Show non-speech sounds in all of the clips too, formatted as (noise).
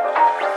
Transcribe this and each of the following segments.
Amigos, ¿cómo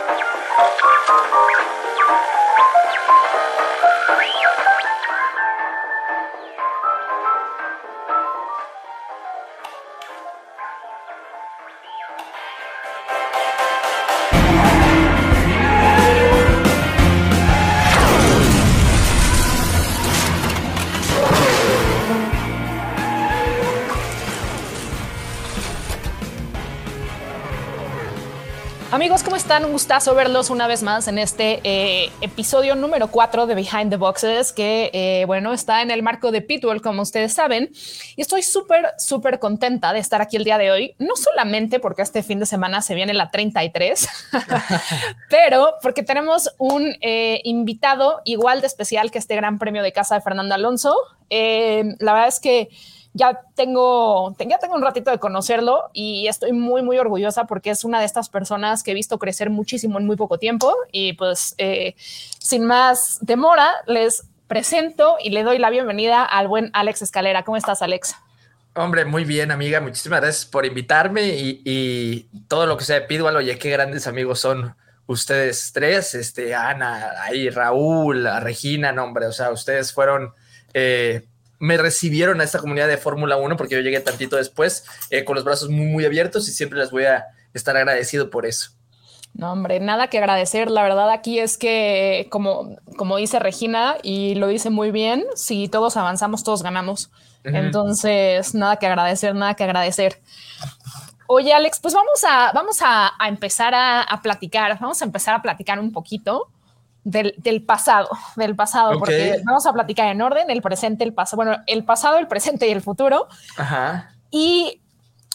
están? Un gustazo verlos una vez más en este eh, episodio número 4 de Behind the Boxes, que eh, bueno, está en el marco de Pitbull, como ustedes saben. Y estoy súper, súper contenta de estar aquí el día de hoy, no solamente porque este fin de semana se viene la 33, (laughs) pero porque tenemos un eh, invitado igual de especial que este gran premio de casa de Fernando Alonso. la verdad es que ya tengo, ya tengo un ratito de conocerlo y estoy muy, muy orgullosa porque es una de estas personas que he visto crecer muchísimo en muy poco tiempo. Y pues, eh, sin más demora, les presento y le doy la bienvenida al buen Alex Escalera. ¿Cómo estás, Alex? Hombre, muy bien, amiga. Muchísimas gracias por invitarme y, todo lo que sea de Pidwal. Oye, qué grandes amigos son ustedes tres, este, Ana, ahí Raúl, Regina, no, o sea, ustedes fueron eh, me recibieron a esta comunidad de Fórmula 1 porque yo llegué tantito después eh, con los brazos muy, muy abiertos y siempre les voy a estar agradecido por eso. No, hombre, nada que agradecer. La verdad aquí es que, como, como dice Regina, y lo dice muy bien, si todos avanzamos, todos ganamos. Entonces, nada que agradecer, nada que agradecer. Oye, Alex, pues vamos a, vamos a, empezar a, a, platicar, vamos a empezar a platicar un poquito del, pasado, del pasado, porque vamos a platicar en orden, el presente, el pasado, bueno, el pasado, el presente y el futuro. Ajá. Y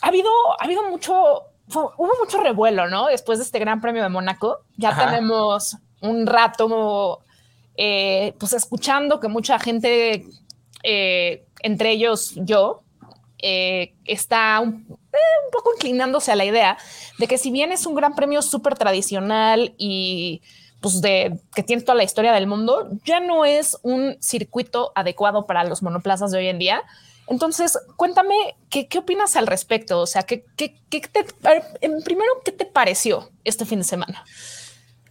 ha habido, ha habido mucho, hubo mucho revuelo, ¿no? Después de este Gran Premio de Mónaco, ya tenemos un rato, eh, pues escuchando que mucha gente, eh, entre ellos yo, eh, está un, un, poco inclinándose a la idea de que si bien es un gran premio súper tradicional y pues de que tiene toda la historia del mundo, ya no es un circuito adecuado para los monoplazas de hoy en día. Entonces, cuéntame qué, qué opinas al respecto. O sea, ¿qué, qué, qué te, primero, ¿qué te pareció este fin de semana?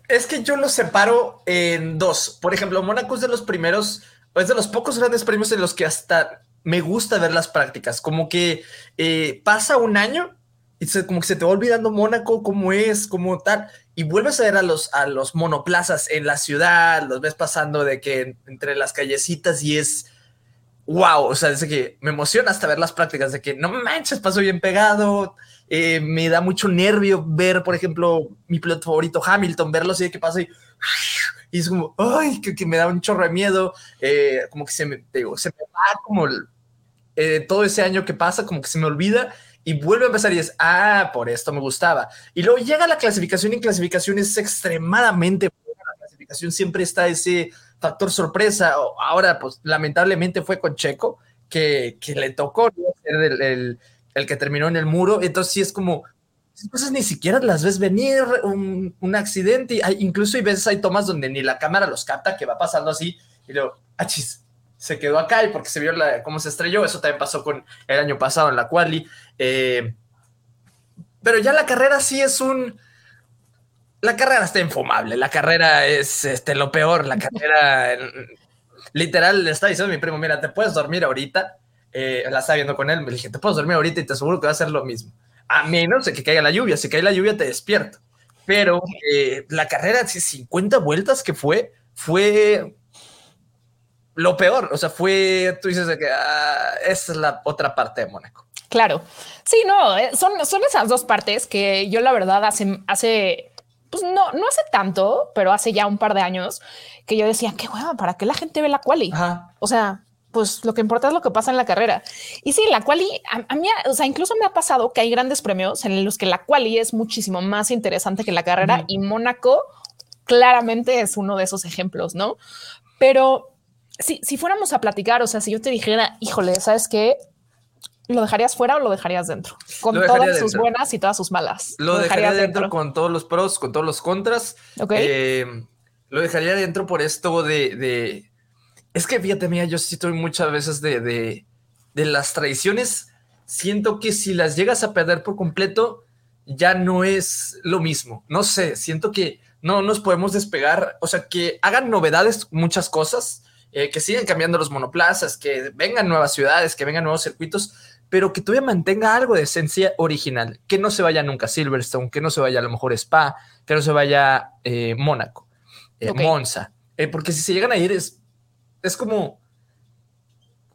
Es que yo lo separo en dos. Por ejemplo, Mónaco es de los primeros, es de los pocos grandes premios en los que hasta me gusta ver las prácticas. Como que eh, pasa un año y como que se te va olvidando Mónaco, cómo es, cómo tal y vuelves a ver a los, a los monoplazas en la ciudad, los ves pasando de que entre las callecitas y es wow, o sea, desde que me emociona hasta ver las prácticas de que no manches, pasó bien pegado, eh, me da mucho nervio ver, por ejemplo, mi piloto favorito Hamilton, verlo así de que pasa y, y es como, ay, que, me da un chorro de miedo, eh, como que se me, digo, se me va como eh, todo ese año que pasa, como que se me olvida y vuelve a empezar y es, ah, por esto me gustaba. Y luego llega la clasificación y clasificación es extremadamente buena. La clasificación siempre está ese factor sorpresa. Ahora, pues lamentablemente fue con Checo, que, que le tocó el, el, que terminó en el muro. Entonces sí es como, cosas ni siquiera las ves venir, un, un accidente. Hay, incluso hay veces hay tomas donde ni la cámara los capta, que va pasando así, y luego, achis, se quedó acá y porque se vio la, cómo se estrelló. Eso también pasó con el año pasado en la quali. Eh, pero ya la carrera sí es un. La carrera está infumable. La carrera es este, lo peor. La carrera. (laughs) literal, le está diciendo mi primo: Mira, te puedes dormir ahorita. Eh, la estaba viendo con él. Me dije: Te puedes dormir ahorita y te aseguro que va a ser lo mismo. A menos de que caiga la lluvia. Si cae la lluvia, te despierto. Pero eh, la carrera, 50 vueltas que fue, fue lo peor, o sea, fue, tú dices que ah, esa es la otra parte de Mónaco. Claro, sí, no, eh, son, son esas dos partes que yo la verdad hace, hace, pues no, no hace tanto, pero hace ya un par de años que yo decía, qué hueva, ¿para qué la gente ve la quali? O sea, pues lo que importa es lo que pasa en la carrera. Y sí, la quali, a, mí, o sea, incluso me ha pasado que hay grandes premios en los que la quali es muchísimo más interesante que la carrera y Mónaco claramente es uno de esos ejemplos, ¿no? Pero si, si fuéramos a platicar, o sea, si yo te dijera, híjole, ¿sabes qué? ¿Lo dejarías fuera o lo dejarías dentro? Con todas sus buenas y todas sus malas. Lo, dejaría, dentro, con todos los pros, con todos los contras. Eh, lo dejaría dentro por esto de, Es que fíjate, mía, yo sí estoy muchas veces de, de, de las traiciones. Siento que si las llegas a perder por completo, ya no es lo mismo. No sé, siento que no nos podemos despegar, o sea, que hagan novedades muchas cosas, eh, que sigan cambiando los monoplazas, que vengan nuevas ciudades, que vengan nuevos circuitos, pero que todavía mantenga algo de esencia original, que no se vaya nunca Silverstone, que no se vaya a lo mejor Spa, que no se vaya eh, Mónaco, eh, Monza, porque si se llegan a ir es, es como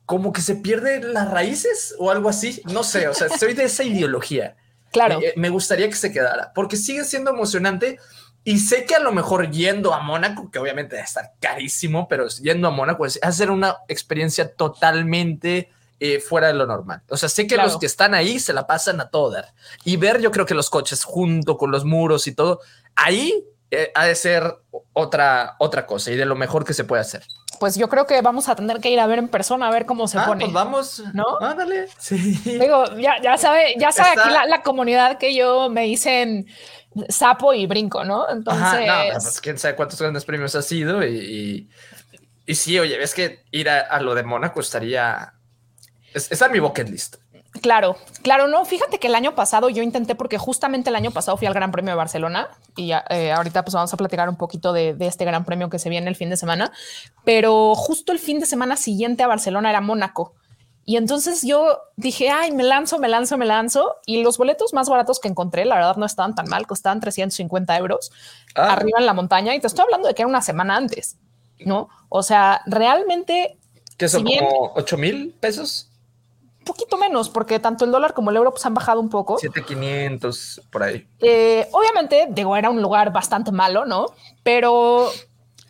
como que se pierden las raíces o algo así. No sé, o sea, soy de esa ideología. (laughs) Claro. me gustaría que se quedara, porque sigue siendo emocionante y sé que a lo mejor yendo a Mónaco, que obviamente debe estar carísimo, pero yendo a Mónaco es hacer una experiencia totalmente eh, fuera de lo normal. O sea, sé que los que están ahí se la pasan a todo dar. Y ver, yo creo que los coches junto con los muros y todo, ahí eh, ha de ser otra, otra cosa y de lo mejor que se puede hacer. Pues yo creo que vamos a tener que ir a ver en persona a ver cómo se ah, pone. Pues vamos, ¿no? Ándale. Sí. Digo, ya, ya sabe, ya sabe aquí la, la, comunidad que yo me hice en sapo y brinco, ¿no? Entonces, pues, quién sabe cuántos grandes premios ha sido y, y, sí, oye, ves que ir a, lo de Mónaco estaría, es, está en mi bucket list. Claro, claro, no, fíjate que el año pasado yo intenté porque justamente el año pasado fui al Gran Premio de Barcelona y eh, ahorita pues vamos a platicar un poquito de, de, este Gran Premio que se viene el fin de semana, pero justo el fin de semana siguiente a Barcelona era Mónaco. Y entonces yo dije, ay, me lanzo, me lanzo, me lanzo. Y los boletos más baratos que encontré, la verdad, no estaban tan mal, costaban 350 euros ah. arriba en la montaña. Y te estoy hablando de que era una semana antes, ¿no? O sea, realmente... ¿Qué son como 8 mil pesos? Poquito menos, porque tanto el dólar como el euro pues, han bajado un poco. 7,500 por ahí. Eh, obviamente, digo, era un lugar bastante malo, ¿no? Pero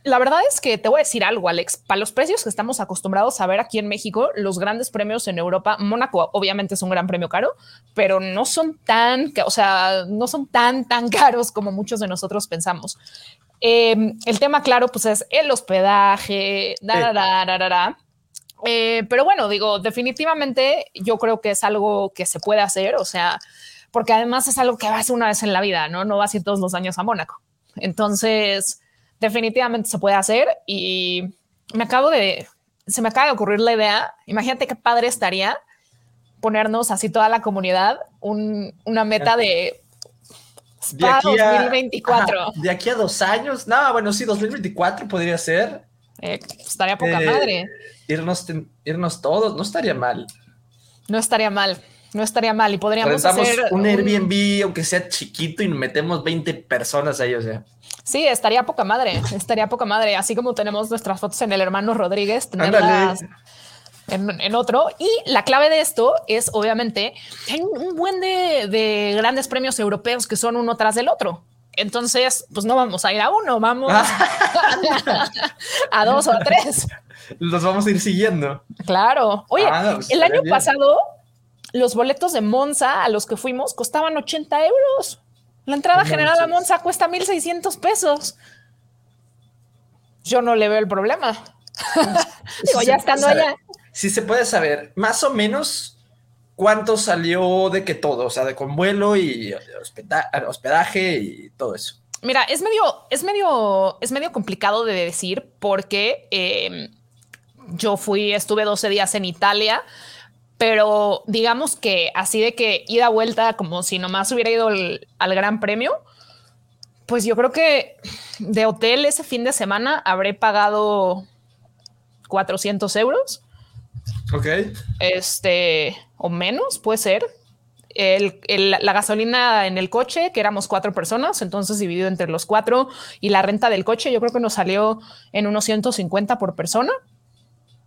la verdad es que te voy a decir algo, Alex. Para los precios que estamos acostumbrados a ver aquí en México, los grandes premios en Europa, Mónaco obviamente es un gran premio caro, pero no son tan, o sea, no son tan, tan (laughs) caros como muchos de nosotros pensamos. Em, el tema, claro, pues es el hospedaje, da, da, da, da, eh, pero bueno, digo, definitivamente yo creo que es algo que se puede hacer, o sea, porque además es algo que vas una vez en la vida, ¿no? No vas a ir todos los años a Mónaco. Entonces, definitivamente se puede hacer y me acabo de, se me acaba de ocurrir la idea. Imagínate qué padre estaría ponernos así toda la comunidad una meta de, de aquí a, 2024. de aquí a dos años. No, bueno, sí, 2024 podría ser. Eh, estaría poca eh, madre. Irnos, irnos todos, no estaría mal. No estaría mal. No estaría mal y podríamos hacer un Airbnb, aunque sea chiquito, y metemos 20 personas ahí, o sea. Sí, estaría poca madre, estaría poca madre. Así como tenemos nuestras fotos en el hermano Rodríguez, tenerlas en, otro. Y la clave de esto es, obviamente, hay un buen de, grandes premios europeos que son uno tras del otro. Entonces, pues no vamos a ir a uno, vamos (laughs) (laughs) a dos o a tres. Los vamos a ir siguiendo. Claro. Oye, ah, pues, el año pasado los boletos de Monza a los que fuimos costaban 80 euros. La entrada general a Monza cuesta 1.600 pesos. Yo no le veo el problema. (laughs) Digo, ya estando allá. Si se puede saber, más o menos cuánto salió de que todo, o sea, de con vuelo y hospedaje y todo eso. Mira, es medio, es medio, es medio complicado de decir porque em, yo fui, estuve 12 días en Italia pero digamos que así de que ida vuelta como si nomás hubiera ido al Gran Premio, pues yo creo que de hotel ese fin de semana habré pagado 400 euros. Ok. Este, o menos, puede ser. la gasolina en el coche, que éramos cuatro personas, entonces dividido entre los cuatro, y la renta del coche, yo creo que nos salió en unos 150 por persona.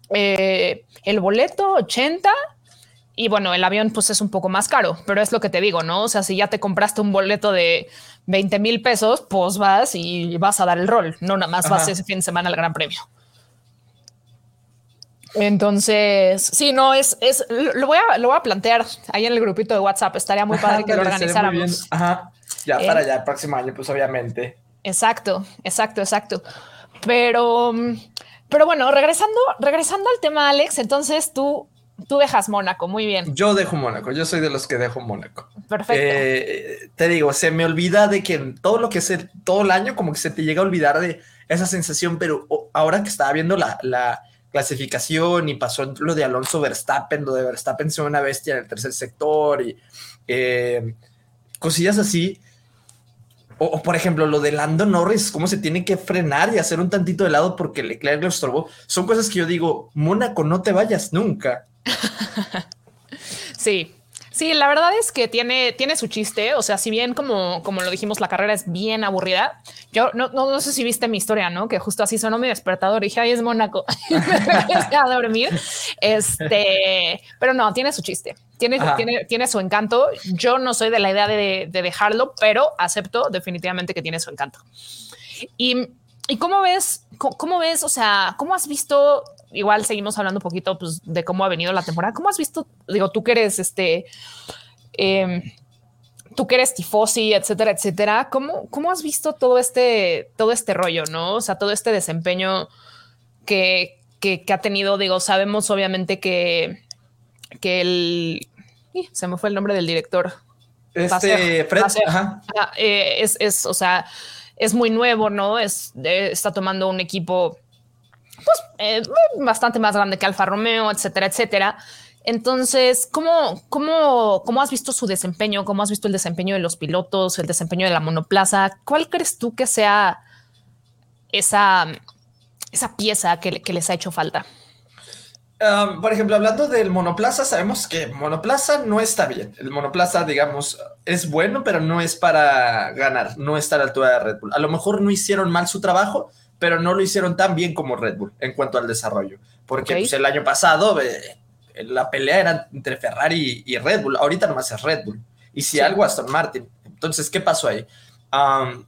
Eh, el boleto, 80 y bueno, el avión pues es un poco más caro, pero es lo que te digo, ¿no? O sea, si ya te compraste un boleto de 20 mil pesos, pues vas y vas a dar el rol, no nada más vas ese fin de semana al Gran Premio. Entonces, sí, no, es, es lo, voy a, lo voy a plantear ahí en el grupito de WhatsApp. Estaría muy padre (laughs) que lo organizáramos. Ajá. Ya para ya el próximo año, pues obviamente. Exacto, exacto, exacto. Pero, pero bueno, regresando, regresando al tema, Alex, entonces tú Tú dejas Mónaco, muy bien. Yo dejo Mónaco, yo soy de los que dejo Mónaco. Perfecto. Eh, te digo, se me olvida de que todo lo que es todo el año, como que se te llega a olvidar de esa sensación, pero ahora que estaba viendo la, la clasificación y pasó lo de Alonso Verstappen, lo de Verstappen ser una bestia en el tercer sector y eh, cosillas así. O, por ejemplo, lo de Lando Norris, cómo se tiene que frenar y hacer un tantito de lado porque Leclerc lo estorbó. Son cosas que yo digo, Mónaco, no te vayas nunca. (laughs) sí, Sí, la verdad es que tiene, tiene su chiste. O sea, si bien como, como lo dijimos, la carrera es bien aburrida. Yo no, no, sé si viste mi historia, ¿no? Que justo así sonó mi despertador. Y dije, ay, es Mónaco. (laughs) (laughs) a dormir. Este, pero no, tiene su chiste. Tiene, tiene, tiene, su encanto. Yo no soy de la idea de, de, dejarlo, pero acepto definitivamente que tiene su encanto. Y, y cómo ves, cómo ves, o sea, cómo has visto igual seguimos hablando un poquito pues, de cómo ha venido la temporada. ¿Cómo has visto? Digo, tú que eres este, em, tú que eres tifosi, etcétera, etcétera. ¿Cómo, cómo has visto todo este, todo este rollo, no? O sea, todo este desempeño que, que, ha tenido. Digo, sabemos obviamente que, que el se me fue el nombre del director. Este Fred, eh, es, es, o sea, es muy nuevo, ¿no? Es, está tomando un equipo pues, eh, bastante más grande que Alfa Romeo, etcétera, etcétera. Entonces, ¿cómo, cómo, ¿cómo has visto su desempeño? ¿Cómo has visto el desempeño de los pilotos, el desempeño de la monoplaza? ¿Cuál crees tú que sea esa, esa pieza que, les ha hecho falta? Por ejemplo, hablando del monoplaza, sabemos que monoplaza no está bien. El monoplaza, digamos, es bueno, pero no es para ganar, no está a la altura de Red Bull. A lo mejor no hicieron mal su trabajo, pero no lo hicieron tan bien como Red Bull en cuanto al desarrollo. Porque pues, el año pasado eh, la pelea era entre Ferrari y Red Bull, ahorita nomás es Red Bull. Y si algo Aston Martin. Entonces, ¿qué pasó ahí?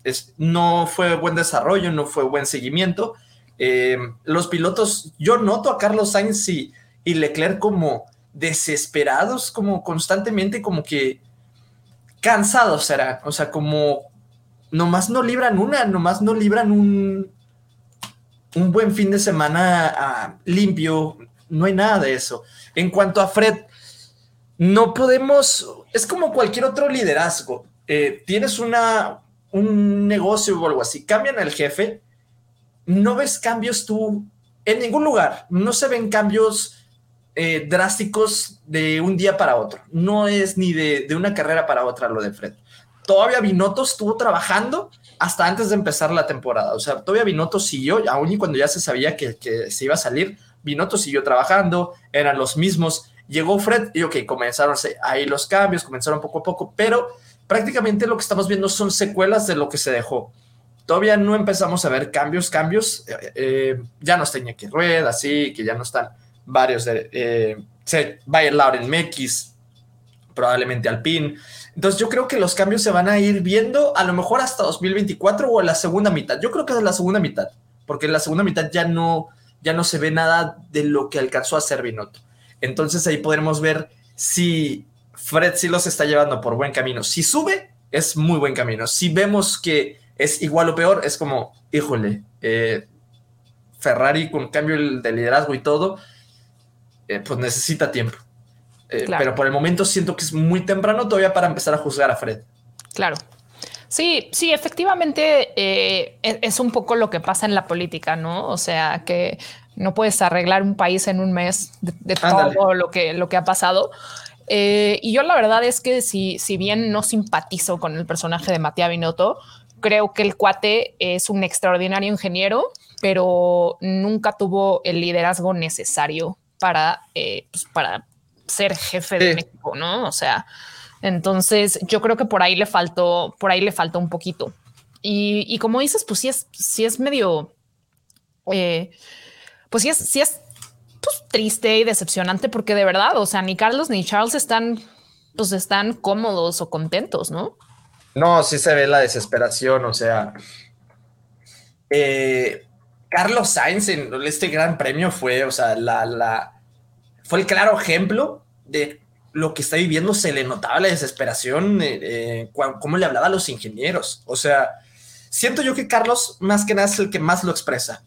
es, no fue buen desarrollo, no fue buen seguimiento. Em, los pilotos, yo noto a Carlos Sainz y, y Leclerc como desesperados, como constantemente, como que cansados serán, o sea, como nomás no libran una, nomás no libran un, un buen fin de semana ah, limpio, no hay nada de eso. En cuanto a Fred, no podemos, es como cualquier otro liderazgo. Eh, tienes una, un negocio o algo así, cambian al jefe, no ves cambios tú en ningún lugar, no se ven cambios eh, drásticos de un día para otro, no es ni de, de una carrera para otra lo de Fred. Todavía Binotto estuvo trabajando hasta antes de empezar la temporada. O sea, todavía Binotto siguió, aún y cuando ya se sabía que, se iba a salir, Binotto siguió trabajando, eran los mismos. Llegó Fred y ok, comenzaron ahí los cambios, comenzaron poco a poco, pero prácticamente lo que estamos viendo son secuelas de lo que se dejó. Todavía no empezamos a ver cambios, cambios. Eh, eh, ya no está Iñaki Rueda, así que ya no están varios de... Eh, ir Lauren Mekis, probablemente Alpine. Entonces yo creo que los cambios se van a ir viendo a lo mejor hasta 2024 o en la segunda mitad. Yo creo que es la segunda mitad, porque en la segunda mitad ya no, ya no se ve nada de lo que alcanzó a hacer Binotto. Entonces ahí podremos ver si Fred sí los está llevando por buen camino. Si sube, es muy buen camino. Si vemos que es igual o peor, es como, híjole, eh, Ferrari con cambio de liderazgo y todo, eh, pues necesita tiempo. Eh, pero por el momento siento que es muy temprano todavía para empezar a juzgar a Fred. Claro. Sí, sí, efectivamente eh, e-, es un poco lo que pasa en la política, ¿no? O sea, que no puedes arreglar un país en un mes de, todo lo que, lo que ha pasado. Eh, y yo la verdad es que si, si bien no simpatizo con el personaje de Matías Binotto, creo que el cuate es un extraordinario ingeniero, pero nunca tuvo el liderazgo necesario para, pues para ser jefe de equipo, ¿no? O sea, entonces yo creo que por ahí le faltó, por ahí le faltó un poquito. Y, como dices, pues sí es, sí es medio, eh, pues sí es, sí es pues, triste y decepcionante porque de verdad, o sea, ni Carlos ni Charles están, pues están cómodos o contentos, ¿no? No, sí se ve la desesperación, o sea, eh, Carlos Sainz en este gran premio fue, o sea, la, la, fue el claro ejemplo de lo que está viviendo. Se le notaba la desesperación, eh, eh cómo le hablaba a los ingenieros. O sea, siento yo que Carlos más que nada es el que más lo expresa.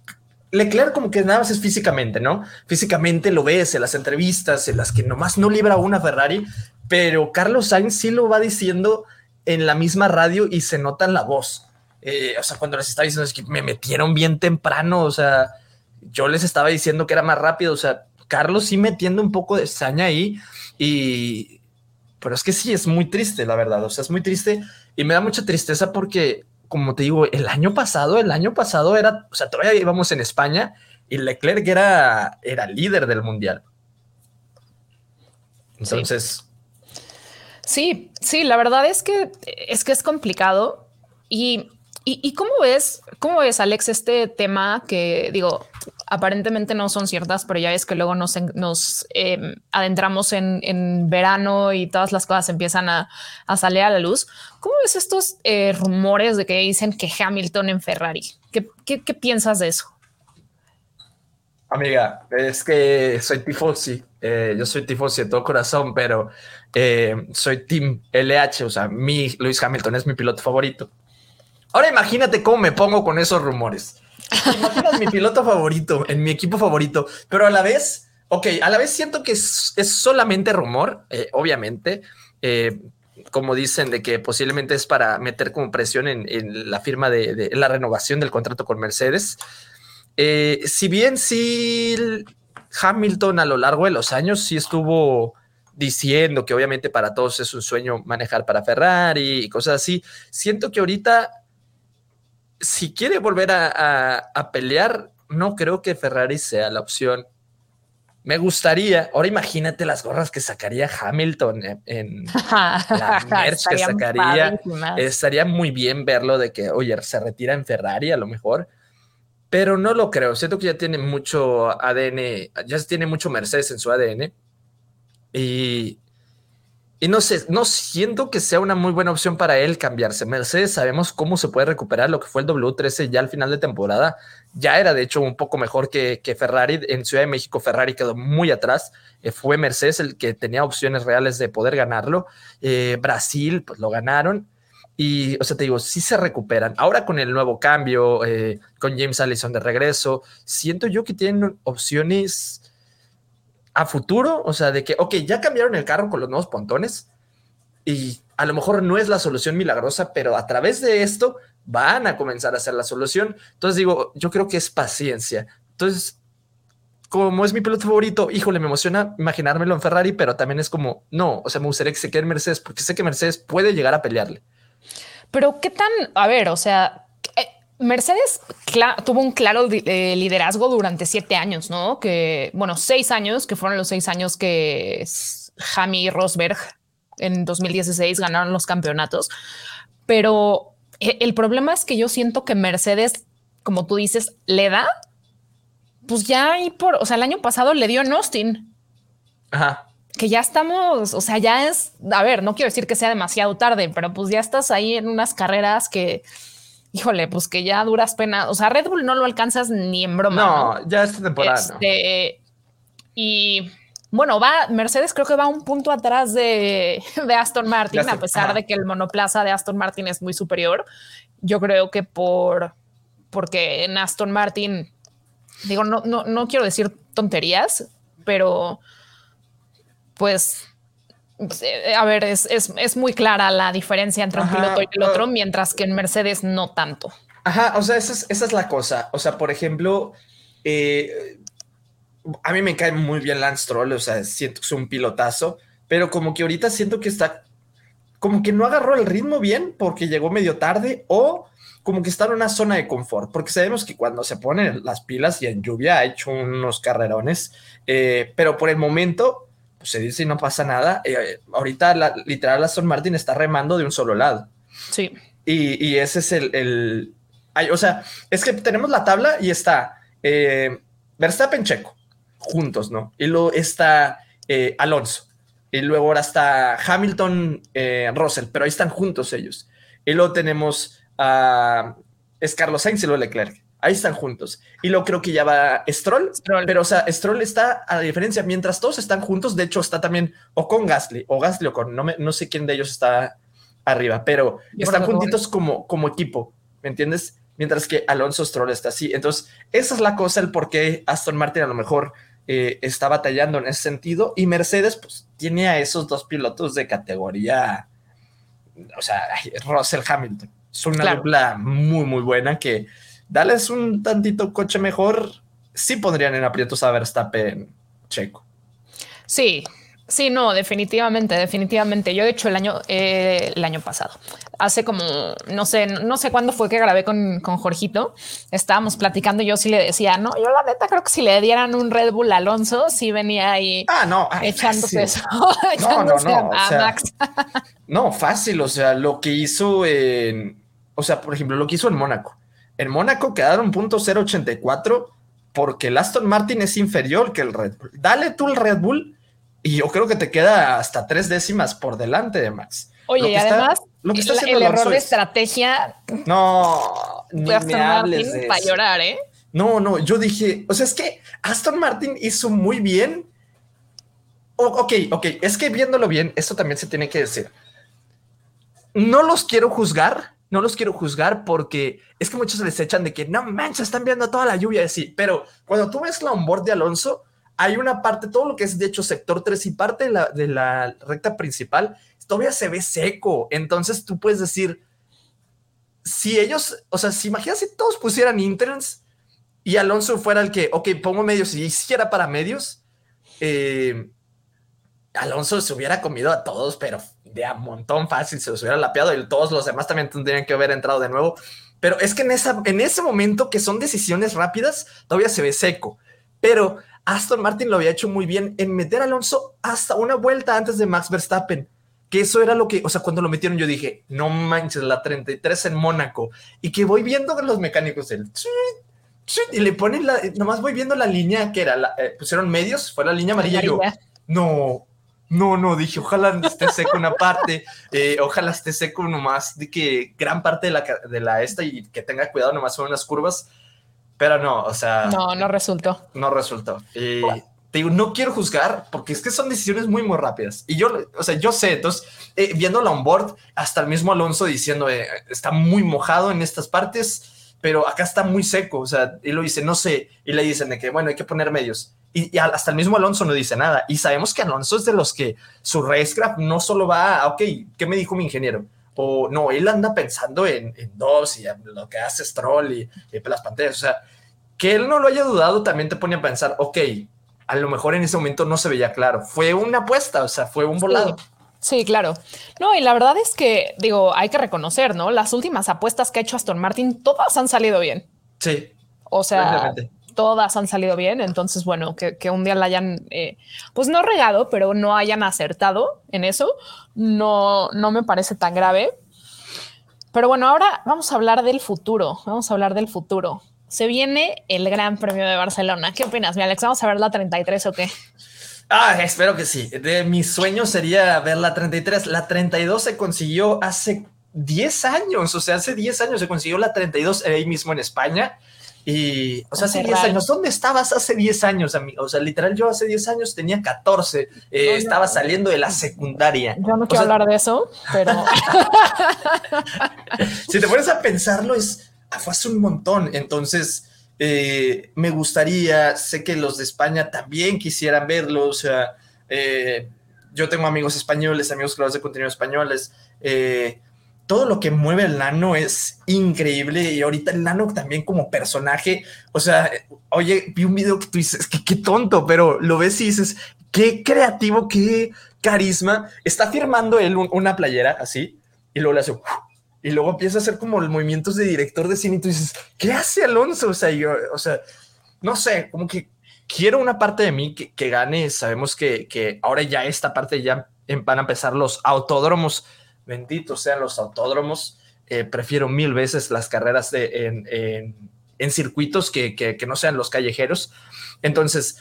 Leclerc como que nada más es físicamente, ¿no? Físicamente lo ves en las entrevistas, en las que nomás no libra una Ferrari, pero Carlos Sainz sí lo va diciendo en la misma radio y se nota en la voz. Eh, o sea, cuando les estaba diciendo es que me metieron bien temprano, o sea, yo les estaba diciendo que era más rápido, o sea, Carlos sí metiendo un poco de saña ahí y, pero es que sí, es muy triste, la verdad. O sea, es muy triste y me da mucha tristeza porque, como te digo, el año pasado, el año pasado era, o sea, todavía íbamos en España y Leclerc era, era líder del mundial. Entonces. Sí. sí, la verdad es que es que es complicado. Y, y, cómo ves, cómo ves, Alex, este tema que digo, aparentemente no son ciertas, pero ya ves que luego nos, em, adentramos en, verano y todas las cosas empiezan a, salir a la luz. ¿Cómo ves estos eh, rumores de que dicen que Hamilton en Ferrari? ¿Qué, qué, piensas de eso? Amiga, es que soy tifosi, eh, yo soy tifosi de todo corazón, pero eh, soy Team LH, o sea, mi Luis Hamilton es mi piloto favorito. Ahora imagínate cómo me pongo con esos rumores. Imaginas mi piloto favorito, en mi equipo favorito, pero a la vez, ok, a la vez siento que es, solamente rumor, eh, obviamente, eh, como dicen, de que posiblemente es para meter como presión en, la firma de, la renovación del contrato con Mercedes. Eh, si bien sí Hamilton a lo largo de los años sí estuvo diciendo que obviamente para todos es un sueño manejar para Ferrari y cosas así, siento que ahorita si quiere volver a, pelear, no creo que Ferrari sea la opción. Me gustaría, ahora imagínate las gorras que sacaría Hamilton en, (laughs) la merch que sacaría. Estaría muy bien verlo de que, oye, se retira en Ferrari a lo mejor, pero no lo creo. Siento que ya tiene mucho ADN, ya tiene mucho Mercedes en su ADN. Y, y no sé, no siento que sea una muy buena opción para él cambiarse. Mercedes sabemos cómo se puede recuperar lo que fue el W13 ya al final de temporada. Ya era de hecho un poco mejor que, Ferrari. En Ciudad de México Ferrari quedó muy atrás. Eh, fue Mercedes el que tenía opciones reales de poder ganarlo. Eh, Brasil, pues lo ganaron. Y, o sea, te digo, sí se recuperan. Ahora con el nuevo cambio, eh, con James Allison de regreso, siento yo que tienen opciones a futuro, o sea, de que, ok, ya cambiaron el carro con los nuevos pontones y a lo mejor no es la solución milagrosa, pero a través de esto van a comenzar a ser la solución. Entonces digo, yo creo que es paciencia. Entonces, como es mi piloto favorito, híjole, me emociona imaginármelo en Ferrari, pero también es como, no, o sea, me gustaría que se quede en Mercedes porque sé que Mercedes puede llegar a pelearle. Pero qué tan, a ver, o sea, Mercedes tuvo un claro eh, liderazgo durante siete años, ¿no? Que, bueno, seis años, que fueron los seis años que Jamie y Rosberg en 2016 ganaron los campeonatos. Pero e, el problema es que yo siento que Mercedes, como tú dices, le da, pues ya ahí por, o sea, el año pasado le dio en Austin. Ajá. Que ya estamos, o sea, ya es, a ver, no quiero decir que sea demasiado tarde, pero pues ya estás ahí en unas carreras que híjole, pues que ya duras pena. O sea, Red Bull no lo alcanzas ni en broma. No, ya esta temporada. Este, y bueno, va, Mercedes creo que va un punto atrás de, Aston Martin, a pesar de que el monoplaza de Aston Martin es muy superior. Yo creo que por porque en Aston Martin, digo, no, no, no quiero decir tonterías, pero pues a ver, es, muy clara la diferencia entre un piloto y el otro, mientras que en Mercedes no tanto. Ajá, o sea, esa es, la cosa. O sea, por ejemplo, eh, a mí me cae muy bien Lance Stroll, o sea, siento que es un pilotazo, pero como que ahorita siento que está, como que no agarró el ritmo bien porque llegó medio tarde o como que está en una zona de confort, porque sabemos que cuando se ponen las pilas y en lluvia ha hecho unos carrerones, eh, pero por el momento pues se dice y no pasa nada. Eh, ahorita, la, literal, Aston Martin está remando de un solo lado. Sí. Y, ese es el. o sea, es que tenemos la tabla y está eh, Verstappen Checo, juntos, ¿no? Y luego está eh, Alonso. Y luego ahora está Hamilton Russell, pero ahí están juntos ellos. Y luego tenemos a. es Carlos Sainz y luego Leclerc. Ahí están juntos. Y luego creo que ya va Stroll, pero o sea, Stroll está a la diferencia, mientras todos están juntos, de hecho está también o con Gasly, o Gasly o con, no, me, no sé quién de ellos está arriba, pero están juntitos como, como equipo, ¿me entiendes? Mientras que Alonso Stroll está así. Entonces, esa es la cosa, el por qué Aston Martin a lo mejor eh, está batallando en ese sentido y Mercedes pues tiene a esos dos pilotos de categoría, o sea, Russell Hamilton. Es una dupla muy, muy buena que dales un tantito coche mejor, sí pondrían en aprietos a Verstappen Checo. Sí, Sí, no, definitivamente, definitivamente. Yo, de hecho, el año, eh, el año pasado, hace como, no sé, no sé cuándo fue que grabé con, con Jorgito, estábamos platicando y yo sí le decía, no, yo la neta creo que si le dieran un Red Bull a Alonso, sí venía ahí ah, no, echándose eso, (laughs) no, no, no, a, Max. no, fácil, o sea, lo que hizo en, o sea, por ejemplo, lo que hizo en Mónaco. En Mónaco quedaron punto .084 porque el Aston Martin es inferior que el Red Bull. Dale tú el Red Bull y yo creo que te queda hasta tres décimas por delante de Max. Oye, y además, lo que está el error de estrategia. No, ni Aston me hables de para llorar, ¿eh? No, no, yo dije, o sea, es que Aston Martin hizo muy bien. ok, ok, es que viéndolo bien, esto también se tiene que decir. No los quiero juzgar, no los quiero juzgar porque es que muchos les echan de que no manches, están viendo toda la lluvia así, pero cuando tú ves la onboard de Alonso, hay una parte, todo lo que es de hecho sector 3 y parte de la, de la recta principal, todavía se ve seco. Entonces tú puedes decir, si ellos, o sea, si imaginas si todos pusieran interns y Alonso fuera el que, ok, pongo medios y hiciera para medios, eh, Alonso se hubiera comido a todos, pero de a montón fácil, se los hubiera lapeado y todos los demás también tendrían que haber entrado de nuevo. Pero es que en, esa, en ese momento que son decisiones rápidas, todavía se ve seco. Pero Aston Martin lo había hecho muy bien en meter a Alonso hasta una vuelta antes de Max Verstappen. Que eso era lo que, o sea, cuando lo metieron yo dije, no manches, la 33 en Mónaco. Y que voy viendo los mecánicos del... Y le ponen la, nomás voy viendo la línea que era, eh, pusieron medios, fue la línea amarilla. Yo, no, no, no, dije, ojalá esté seco una parte, eh, ojalá esté seco nomás, de que gran parte de la, de la esta y que tenga cuidado nomás son unas curvas pero no, o sea. No, no resultó. No resultó. Y te digo, no quiero juzgar porque es que son decisiones muy, muy rápidas. Y yo, o sea, yo sé, entonces, eh, viéndola on board, hasta el mismo Alonso diciendo, eh, está muy mojado en estas partes, pero acá está muy seco. O sea, y lo dice, no sé. Y le dicen de que, bueno, hay que poner medios. Y, hasta el mismo Alonso no dice nada. Y sabemos que Alonso es de los que su racecraft no solo va, a, ok, ¿qué me dijo mi ingeniero? o no, él anda pensando en, dos y lo que hace Stroll y, las pantallas. O sea, que él no lo haya dudado también te pone a pensar, ok, a lo mejor en ese momento no se veía claro. Fue una apuesta, o sea, fue un volado. Sí. claro. No, y la verdad es que, digo, hay que reconocer, ¿no? Las últimas apuestas que ha hecho Aston Martin, todas han salido bien. Sí. O sea, todas han salido bien. Entonces, bueno, que, un día la hayan, eh, pues no regado, pero no hayan acertado en eso, no, no me parece tan grave. Pero bueno, ahora vamos a hablar del futuro. Vamos a hablar del futuro. Se viene el Gran Premio de Barcelona. ¿Qué opinas, mi Alex? ¿Vamos a ver la 33 o qué? Ah, espero que sí. De mis sueños sería ver la 33. La 32 se consiguió hace 10 años. O sea, hace 10 años se consiguió la 32 ahí mismo en España. Y, o sea, hace 10 años, ¿dónde estabas hace 10 años, amigo? O sea, literal, yo hace 10 años tenía 14, eh, estaba saliendo de la secundaria. Yo no quiero hablar de eso, pero... (laughs) si te pones a pensarlo, es, fue hace un montón. Entonces, eh, me gustaría, sé que los de España también quisieran verlo, o sea, eh, yo tengo amigos españoles, amigos creadores de contenido españoles, eh, todo lo que mueve el nano es increíble y ahorita el nano también como personaje, o sea, oye, vi un video que tú dices, que qué tonto, pero lo ves y dices, qué creativo, qué carisma, está firmando él una playera así y luego le hace, y luego empieza a hacer como movimientos de director de cine y tú dices, ¿qué hace Alonso? O sea, yo, o sea, no sé, como que quiero una parte de mí que, que gane, sabemos que, que ahora ya esta parte ya van a empezar los autódromos benditos sean los autódromos. Eh, prefiero mil veces las carreras en, circuitos que, no sean los callejeros. Entonces,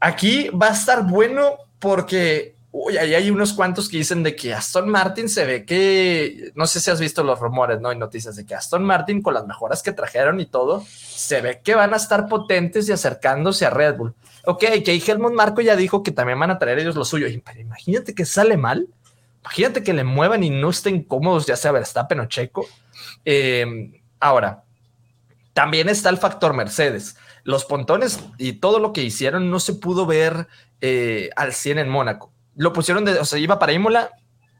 aquí va a estar bueno porque uy, hay unos cuantos que dicen de que Aston Martin se ve que, no sé si has visto los rumores, ¿no? hay noticias de que Aston Martin con las mejoras que trajeron y todo, se ve que van a estar potentes y acercándose a Red Bull. Ok, que Helmut Marco ya dijo que también van a traer ellos lo suyo. Imagínate que sale mal Imagínate que le muevan y no estén cómodos, ya sea Verstappen o Checo. Em, ahora, también está el factor Mercedes. Los pontones y todo lo que hicieron no se pudo ver eh, al 100 en Mónaco. Lo pusieron de, o sea, iba para Imola,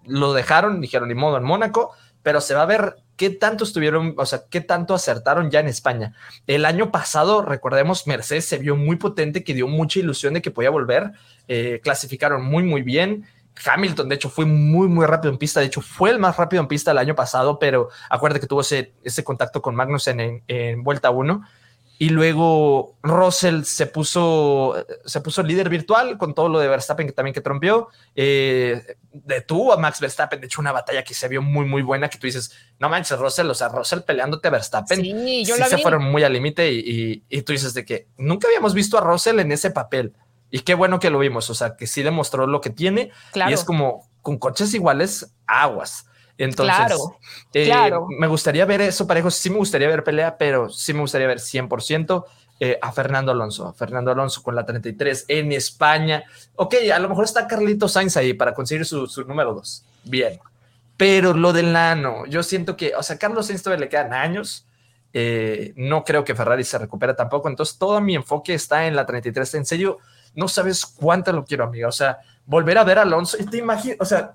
lo dejaron, dijeron, ni modo, en Mónaco, pero se va a ver qué tanto estuvieron, o sea, qué tanto acertaron ya en España. El año pasado, recordemos, Mercedes se vio muy potente, que dio mucha ilusión de que podía volver. Eh, clasificaron muy, muy bien. Hamilton, de hecho, fue muy, muy rápido en pista. De hecho, fue el más rápido en pista el año pasado, pero acuérdate que tuvo ese, ese contacto con Magnussen en, en vuelta 1 y luego Russell se puso, se puso líder virtual con todo lo de Verstappen que también que trompeó. Eh, detuvo a Max Verstappen. De hecho, una batalla que se vio muy, muy buena. Que tú dices, no manches, Russell, o sea, Russell peleándote a Verstappen. Sí, yo se fueron muy al límite. Y, y, tú dices de que nunca habíamos visto a Russell en ese papel. Y qué bueno que lo vimos. O sea, que sí demostró lo que tiene. Y es como con coches iguales, aguas. Entonces, eh, claro, me gustaría ver eso parejo. Sí me gustaría ver pelea, pero sí me gustaría ver 100% eh, a Fernando Alonso. A Fernando Alonso con la 33 en España. Ok, a lo mejor está Carlito Sainz ahí para conseguir su, número 2. Bien. Pero lo del nano, yo siento que, o sea, Carlos Sainz todavía le quedan años. Eh, no creo que Ferrari se recupere tampoco. Entonces, todo mi enfoque está en la 33. En serio, no sabes cuánto lo quiero, amiga. O sea, volver a ver a Alonso. Y te imaginas, o sea,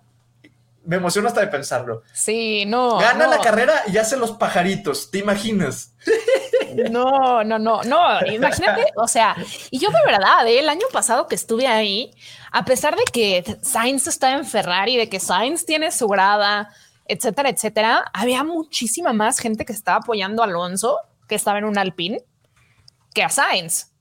me emociona hasta de pensarlo. Sí, no. Gana la carrera y hace los pajaritos, ¿te imaginas? (laughs) No, no, no, no, imagínate, o sea, y yo de verdad, ¿eh? el año pasado que estuve ahí, a pesar de que Sainz está en Ferrari, de que Sainz tiene su grada, etcétera, etcétera, había muchísima más gente que estaba apoyando a Alonso, que estaba en un Alpine, que a Sainz.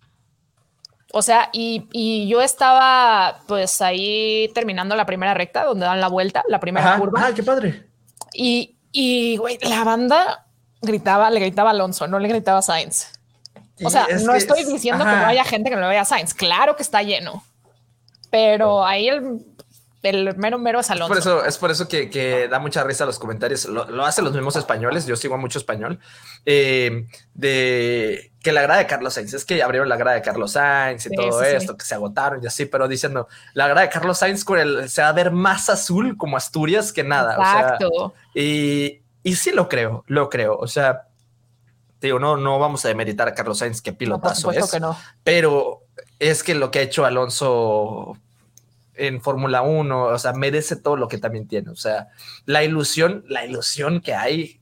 O sea, y, yo estaba pues ahí terminando la primera recta donde dan la vuelta, la primera curva. Ah, qué padre. Y, y güey, la banda gritaba, le gritaba Alonso, no le gritaba a Sainz. O sea, no estoy diciendo que no haya gente que no vea a Sainz. Claro que está lleno. Pero ahí el el mero mero es Alonso. por eso, es por eso que, da mucha risa los comentarios. Lo, hacen los mismos españoles. Yo sigo a mucho español. Eh, de que la grada de Carlos Sainz es que abrieron la grada de Carlos Sainz y todo esto, que se agotaron y así, pero diciendo la grada de Carlos Sainz con el, se va a ver más azul como Asturias que nada. Exacto. y, y sí lo creo, lo creo. O sea, digo, no, no vamos a demeritar a Carlos Sainz que pilotazo es, que no. pero es que lo que ha hecho Alonso en Fórmula 1, o sea, merece todo lo que también tiene. O sea, la ilusión, la ilusión que hay.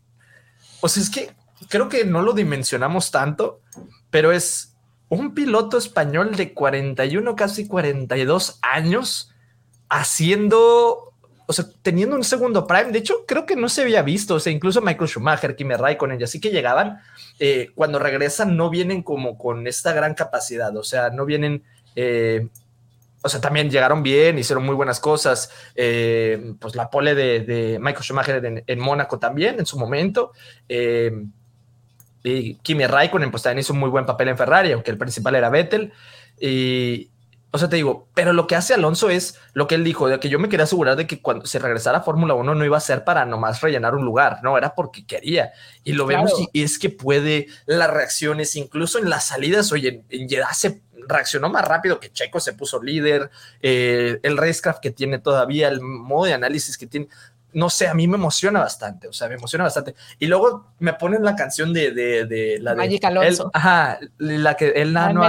O sea, es que creo que no lo dimensionamos tanto, pero es un piloto español de 41, casi 42 años haciendo, o sea, teniendo un segundo prime. De hecho, creo que no se había visto. O sea, incluso Michael Schumacher, Kimi Raikkonen, y así que llegaban, eh, cuando regresan, no vienen como con esta gran capacidad. O sea, no vienen. Eh, o sea, también llegaron bien, hicieron muy buenas cosas. Eh, pues la pole de, Michael Schumacher en, Mónaco también en su momento. Eh, y Kimi Raikkonen pues también hizo un muy buen papel en Ferrari, aunque el principal era Vettel. Y, o sea, te digo, pero lo que hace Alonso es lo que él dijo, de que yo me quería asegurar de que cuando se regresara a Fórmula 1 no iba a ser para nomás rellenar un lugar, no, era porque quería. Y lo vemos y es que puede las reacciones, incluso en las salidas, oye, en, en se reaccionó más rápido que Checo, se puso líder, eh, el racecraft que tiene todavía, el modo de análisis que tiene, no sé, a mí me emociona bastante, o sea, me emociona bastante. Y luego me ponen la canción de, de, de la de... Magic Alonso. ajá, la que el nano...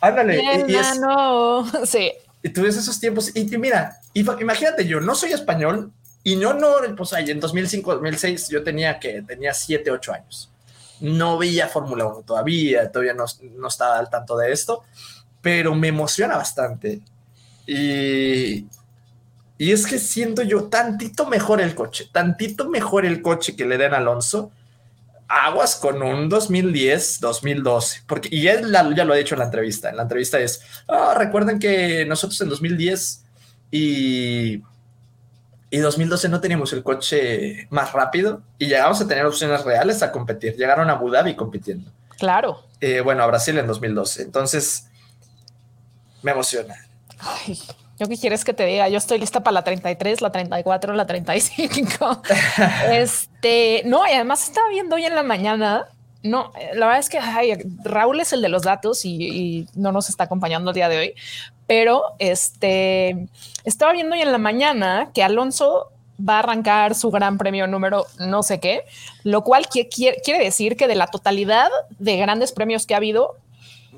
Ándale. El nano, (laughs) sí. Y tú ves esos tiempos, y, mira, imagínate yo, no soy español, y no, no, pues ahí en 2005, 2006 yo tenía que, tenía 7, 8 años no veía Fórmula 1 todavía, todavía no, no, estaba al tanto de esto, pero me emociona bastante. Y, y es que siento yo tantito mejor el coche, tantito mejor el coche que le den a Alonso. Aguas con un 2010, 2012, porque y él ya lo ha dicho en la entrevista. En la entrevista es: ah, recuerden que nosotros en 2010 y y 2012 no teníamos el coche más rápido y llegamos a tener opciones reales a competir. Llegaron a Abu Dhabi compitiendo. Claro. Eh, bueno, a Brasil en 2012. Entonces, me emociona. Ay, yo qué quieres que te diga, yo estoy lista para la 33, la 34, la 35. (laughs) este, no, y además estaba viendo hoy en la mañana. No, la verdad es que Raúl es el de los datos y, y no nos está acompañando el día de hoy, pero este estaba viendo hoy en la mañana que Alonso va a arrancar su gran premio número no sé qué, lo cual quiere, decir que de la totalidad de grandes premios que ha habido,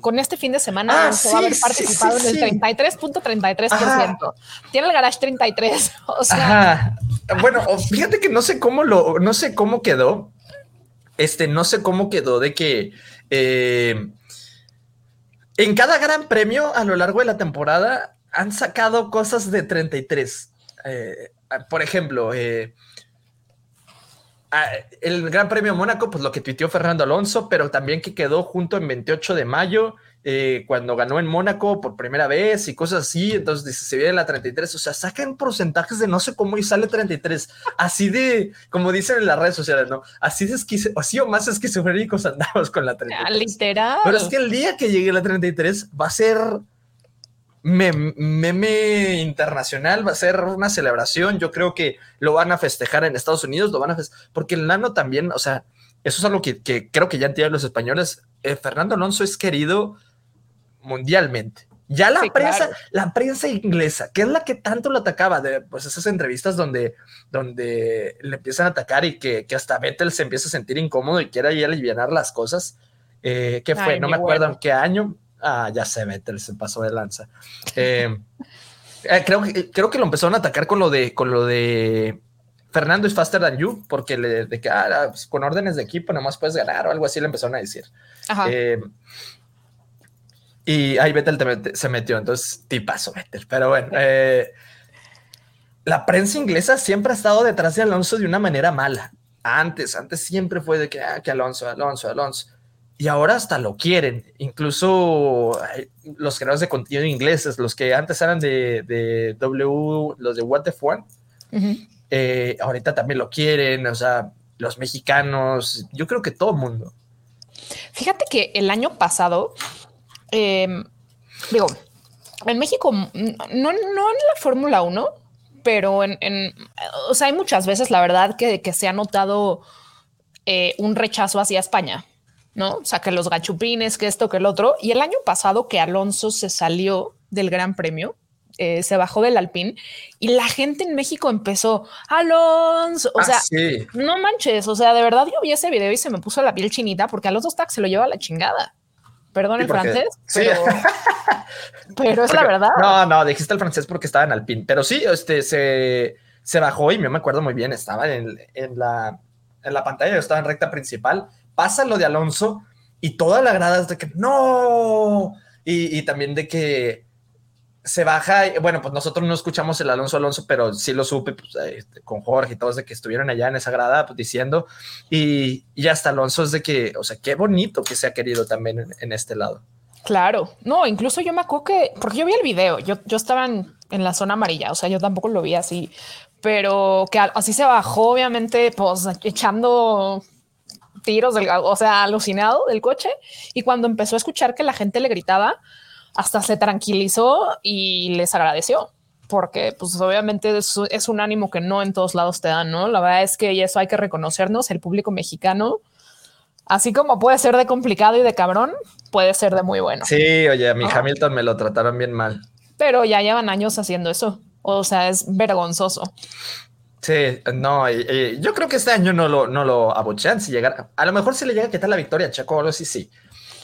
con este fin de semana ah, va a haber participado en el 33.33%. Tiene el garage 33. (laughs) O sea, bueno, fíjate que no sé cómo lo, no sé cómo quedó. Este, no sé cómo quedó de que eh, en cada gran premio a lo largo de la temporada han sacado cosas de 33. Eh, por ejemplo, eh, el Gran Premio Mónaco, pues lo que tuiteó Fernando Alonso, pero también que quedó junto en 28 de mayo. Eh, cuando ganó en Mónaco por primera vez y cosas así, entonces se viene la 33, o sea, sacan porcentajes de no sé cómo y sale 33, así de, como dicen en las redes sociales, ¿no? Así de esquizo, así o más esquizofrénicos andamos con la 33. literal. Pero es que el día que llegue la 33 va a ser meme, internacional, va a ser una celebración, yo creo que lo van a festejar en Estados Unidos, lo van a festejar, porque el nano también, o sea, eso es algo que, que creo que ya entienden los españoles, eh, Fernando Alonso es querido mundialmente. Ya la prensa, la prensa inglesa, que es la que tanto lo atacaba, de pues esas entrevistas donde, donde le empiezan a atacar y que, que hasta Vettel se empieza a sentir incómodo y quiere ahí aliviar las cosas. Eh, ¿Qué fue? no me acuerdo en qué año. Ah, ya sé, Vettel se pasó de lanza. Eh, eh, creo, creo que lo empezaron a atacar con lo de, con lo de Fernando es faster than you, porque le, de que ah, pues, con órdenes de equipo nomás puedes ganar o algo así le empezaron a decir. Ajá. Y ahí Vettel se metió, entonces tipazo Vettel. Pero bueno, eh, la prensa inglesa siempre ha estado detrás de Alonso de una manera mala. Antes, antes siempre fue de que, ah, que Alonso, Alonso, Alonso. Y ahora hasta lo quieren. Incluso los creadores de contenido ingleses, los que antes eran de, de W, los de What the One, eh, ahorita también lo quieren. O sea, los mexicanos, yo creo que todo el mundo. Fíjate que el año pasado Em, digo, en México, no, no en la Fórmula 1, pero en, o sea, hay muchas veces, la verdad, que, que se ha notado eh, un rechazo hacia España, ¿no? O sea, que los gachupines, que esto, que el otro. Y el año pasado que Alonso se salió del Gran Premio, eh, se bajó del Alpine y la gente en México empezó, Alonso, o ah, sea, no manches, o sea, de verdad yo vi ese video y se me puso la piel chinita porque Alonso está que se lo lleva a la chingada. Perdón el francés, (laughs) pero, es la verdad. No, no, dijiste el francés porque estaba en Alpine, pero sí, este se, se bajó y me acuerdo muy bien, estaba en, en, la, en la pantalla, yo estaba en recta principal, pasa lo de Alonso y toda la grada es de que no, y, y también de que se baja, bueno, pues nosotros no escuchamos el Alonso Alonso, pero sí lo supe pues, este, con Jorge y todos de que estuvieron allá en esa grada pues, diciendo, y, y, hasta Alonso es de que, o sea, qué bonito que se ha querido también en, este lado. Claro, no, incluso yo me acuerdo que, porque yo vi el video, yo, yo estaba en, la zona amarilla, o sea, yo tampoco lo vi así, pero que así se bajó, obviamente, pues echando tiros, del, o sea, alucinado del coche, y cuando empezó a escuchar que la gente le gritaba, hasta se tranquilizó y les agradeció, porque pues obviamente es, un ánimo que no en todos lados te dan, ¿no? La verdad es que eso hay que reconocernos, el público mexicano, así como puede ser de complicado y de cabrón, puede ser de muy bueno. Sí, oye, a mi Hamilton me lo trataron bien mal. Pero ya llevan años haciendo eso, o sea, es vergonzoso. Sí, no, yo creo que este año no lo, no lo abuchean si llegar, a lo mejor si le llega a quitar la victoria a Checo sí, sí,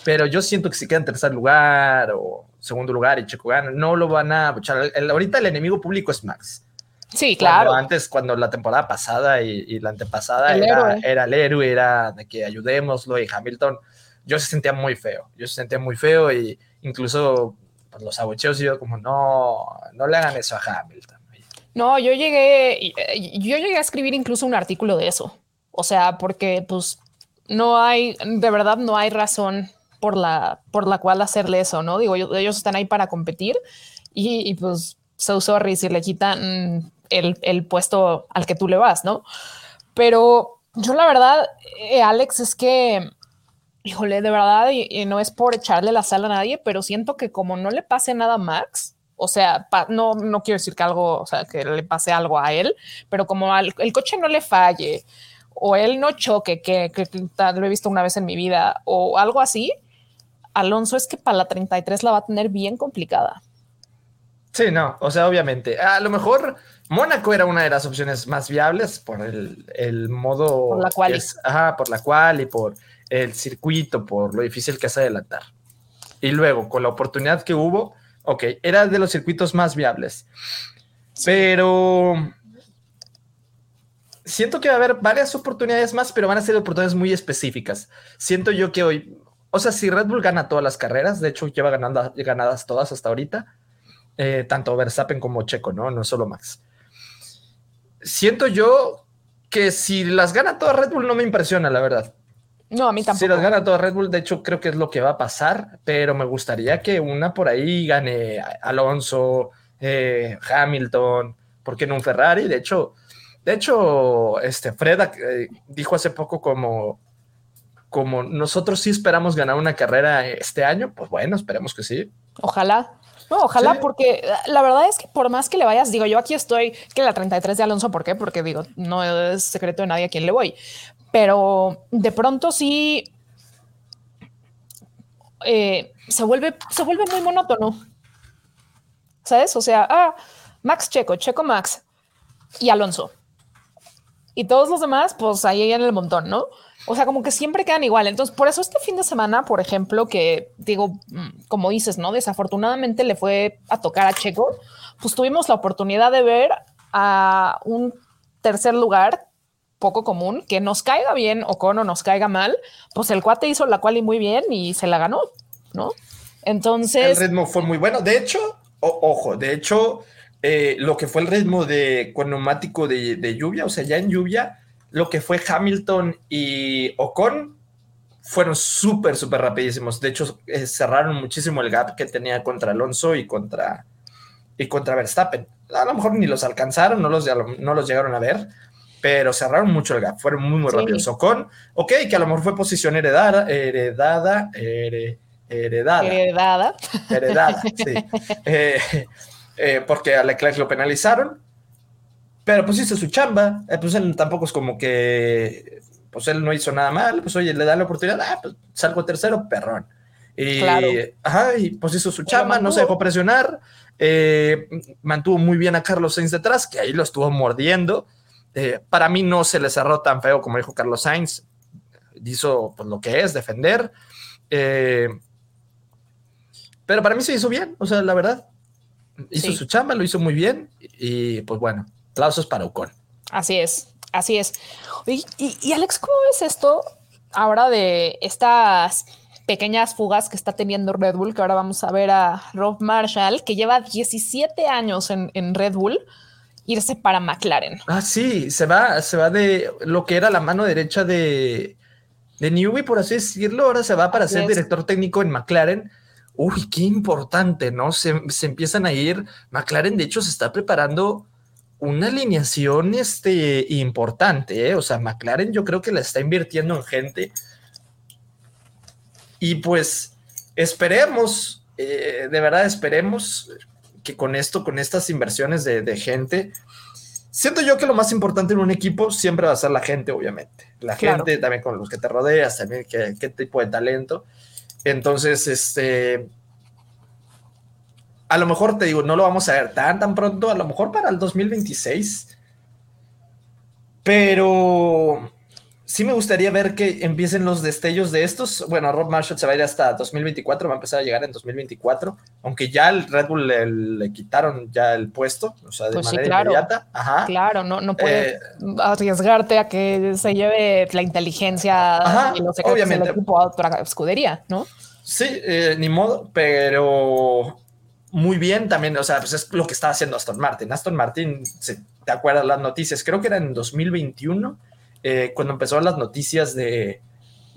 pero yo siento que si queda en tercer lugar o segundo lugar y Checo gana, no lo van a buchar. ahorita el enemigo público es Max. Sí, claro. antes, cuando la temporada pasada y, la antepasada era, era, el héroe, era de que ayudémoslo y Hamilton, yo se sentía muy feo, yo se sentía muy feo y incluso pues, los abucheos yo como no, no le hagan eso a Hamilton. No, yo llegué, yo llegué a escribir incluso un artículo de eso, o sea, porque pues no hay, de verdad no hay razón por la, por la cual hacerle eso, ¿no? Digo, ellos, están ahí para competir y, pues so sorry si le quitan el, el, puesto al que tú le vas, ¿no? Pero yo la verdad, eh, Alex, es que, híjole, de verdad, y, no es por echarle la sal a nadie, pero siento que como no le pase nada a Max, o sea, no, no quiero decir que algo, o sea, que le pase algo a él, pero como el coche no le falle, o él no choque, que, que, que, lo he visto una vez en mi vida, o algo así, Alonso es que para la 33 la va a tener bien complicada. Sí, no, o sea, obviamente. A lo mejor Mónaco era una de las opciones más viables por el, modo. Por la cual. Es, ajá, por la cual y por el circuito, por lo difícil que es adelantar. Y luego, con la oportunidad que hubo, ok, era de los circuitos más viables. Pero siento que va a haber varias oportunidades más, pero van a ser oportunidades muy específicas. Siento yo que hoy, o sea, si Red Bull gana todas las carreras, de hecho lleva ganando, ganadas todas hasta ahorita, eh, tanto Verstappen como Checo, ¿no? No solo Max. Siento yo que si las gana todas Red Bull no me impresiona, la verdad. No, a mí tampoco. Si las gana todas Red Bull, de hecho creo que es lo que va a pasar, pero me gustaría que una por ahí gane Alonso, eh, Hamilton, ¿por qué no un Ferrari? De hecho, de hecho, este Fred eh, dijo hace poco como, como nosotros sí esperamos ganar una carrera este año, pues bueno, esperemos que sí. Ojalá. No, ojalá, porque la verdad es que por más que le vayas, digo, yo aquí estoy que la 33 de Alonso, ¿por qué? Porque digo, no es secreto de nadie a quién le voy, pero de pronto sí eh, se, vuelve, se vuelve muy monótono. ¿Sabes? O sea, ah, Max Checo, Checo Max y Alonso y todos los demás, pues ahí en el montón, ¿no? O sea, como que siempre quedan igual. Entonces, por eso este fin de semana, por ejemplo, que digo, mm, como dices, ¿no? Desafortunadamente le fue a tocar a Checo, pues tuvimos la oportunidad de ver a un tercer lugar poco común, que nos caiga bien o con o nos caiga mal, pues el cuate hizo la cual y muy bien y se la ganó, ¿no? Entonces... El ritmo fue muy bueno. De hecho, ojo, de hecho, eh, lo que fue el ritmo de con neumático de, lluvia, o sea, ya en lluvia, lo que fue Hamilton y Ocon fueron súper, súper rapidísimos. De hecho, eh, cerraron muchísimo el gap que tenía contra Alonso y contra, y contra Verstappen. A lo mejor ni los alcanzaron, no los, no los llegaron a ver, pero cerraron mucho el gap, fueron muy, muy rápidos. Ocon, ok, que a lo mejor fue posición heredada, heredada, heredada. Heredada. Heredada, sí. (laughs) Eh, eh, porque a Leclerc lo penalizaron, pero pues hizo su chamba, eh, pues él tampoco es como que, pues él no hizo nada mal, pues oye, le da la oportunidad, ah, pues salgo tercero, perrón. Y, ajá, y pues hizo su chamba, no se dejó presionar, eh, mantuvo muy bien a Carlos Sainz detrás, que ahí lo estuvo mordiendo. Para mí no se le cerró tan feo como dijo Carlos Sainz, hizo pues, lo que es, defender. pero para mí se hizo bien, o sea, la verdad hizo su chamba, lo hizo muy bien y pues bueno, aplausos para Ocon. Así es, así es. Y, Alex, ¿cómo ves esto ahora de estas pequeñas fugas que está teniendo Red Bull? Que ahora vamos a ver a Rob Marshall, que lleva 17 años en, Red Bull irse para McLaren. Ah, sí, se va, se va de lo que era la mano derecha de, de Newey, por así decirlo, ahora se va para ser director técnico en McLaren uy, qué importante, ¿no? Se, empiezan a ir. McLaren, de hecho, se está preparando una alineación este, importante, ¿eh? O sea, McLaren yo creo que la está invirtiendo en gente. Y pues esperemos, eh, de verdad esperemos que con esto, con estas inversiones de, gente, siento yo que lo más importante en un equipo siempre va a ser la gente, obviamente. La gente, también con los que te rodeas, también qué, qué tipo de talento. Entonces, este, a lo mejor te digo, no lo vamos a ver tan, tan pronto, a lo mejor para el 2026, pero sí me gustaría ver que empiecen los destellos de estos. Bueno, Rob Marshall se va a ir hasta 2024, va a empezar a llegar en 2024, aunque ya el Red Bull le, quitaron ya el puesto, o sea, de pues manera claro, inmediata. Claro, no, no puedes eh, arriesgarte a que se lleve la inteligencia y los secretos del equipo a otra escudería, ¿no? Sí, eh, ni modo, pero muy bien también, o sea, pues es lo que estaba haciendo Aston Martin. Aston Martin, ¿te acuerdas las noticias? Creo que era en 2021 eh, cuando empezaron las noticias de,